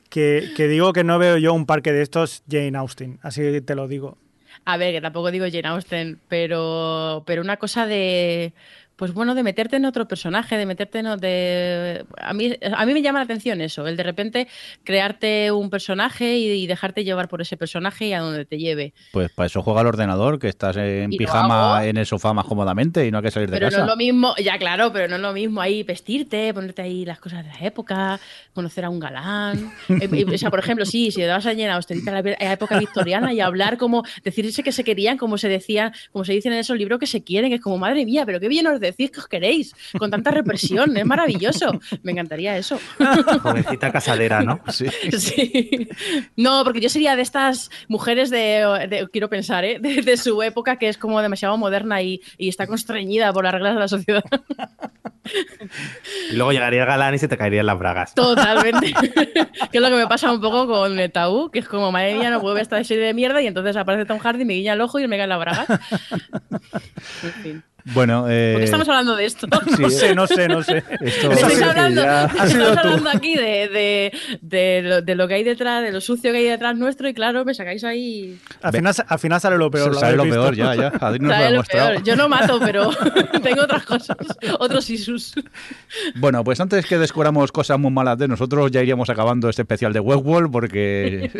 que, que digo que no veo yo un parque de estos Jane Austen, así te lo digo. A ver, que tampoco digo Jane Austen, pero, pero una cosa de. Pues bueno, de meterte en otro personaje, de meterte en. De, a, mí, a mí me llama la atención eso, el de repente crearte un personaje y, y dejarte llevar por ese personaje y a donde te lleve. Pues para eso juega el ordenador, que estás en Y pijama en el sofá más cómodamente y no hay que salir de Pero no casa. es lo mismo, ya claro, pero no es lo mismo ahí vestirte, ponerte ahí las cosas de la época, conocer a un galán. Eh, eh, o sea, por ejemplo, sí, si te vas a llenar a la época victoriana y hablar como, decirse que se querían, como se decían, como se dicen en esos libros que se quieren, que es como, madre mía, pero qué bien os decís que os queréis, con tanta represión, es maravilloso. Me encantaría eso. Jovencita casadera, ¿no? Sí. Sí. No, porque yo sería de estas mujeres de, de- quiero pensar, ¿eh? de, de su época que es como demasiado moderna y, y está constreñida por las reglas de la sociedad. Y luego llegaría el galán y se te caerían las bragas. Totalmente. que es lo que me pasa un poco con el tabú, que es como, madre mía, no puedo ver esta serie de mierda y entonces aparece Tom Hardy, me guiña el ojo y me cae en la braga. En fin. Bueno, eh, ¿Por qué estamos hablando de esto? sí, No sé, no sé, no sé. Esto- que hablando, ya- estamos hablando aquí de, de, de lo, de lo que hay detrás, de lo sucio que hay detrás nuestro y claro, me sacáis ahí... Al final, al final sale lo peor. se sale lo peor, ya, ya. Adri nos lo peor. Yo no mato, pero tengo otras cosas, otros isus. Bueno, pues antes que descubramos cosas muy malas de nosotros, ya iríamos acabando este especial de Westworld porque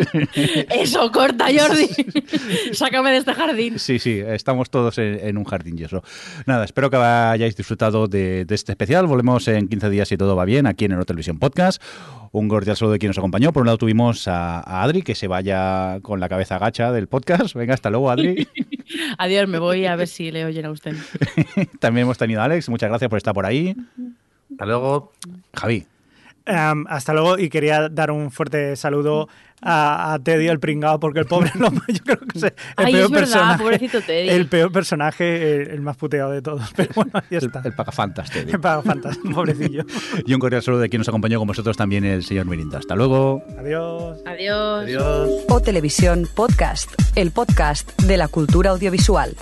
Eso, corta, Jordi. Sácame de este jardín. sí, sí, estamos todos en, en un jardín y eso. Nada, espero que hayáis disfrutado de, de este especial. Volvemos en 15 días si todo va bien aquí en el Televisión Podcast. Un cordial saludo de quien nos acompañó. Por un lado tuvimos a, a Adri, que se vaya con la cabeza agacha del podcast. Venga, hasta luego, Adri. Adiós, me voy a ver si le oyen a usted. También hemos tenido a Alex. Muchas gracias por estar por ahí. Hasta luego. Javi. Em, hasta luego y quería dar un fuerte saludo a, a Teddy el pringao porque el pobre lo- yo creo que es el Ay, peor es verdad, personaje pobrecito Teddy. el peor personaje el, el más puteado de todos pero bueno El, está el pagafantas, te digo. El pagafantas, pobrecillo Y un cordial saludo de quien nos acompañó con vosotros también, el señor Mirinda. Hasta luego. adiós Adiós. Adiós. O Televisión Podcast, el podcast de la cultura audiovisual.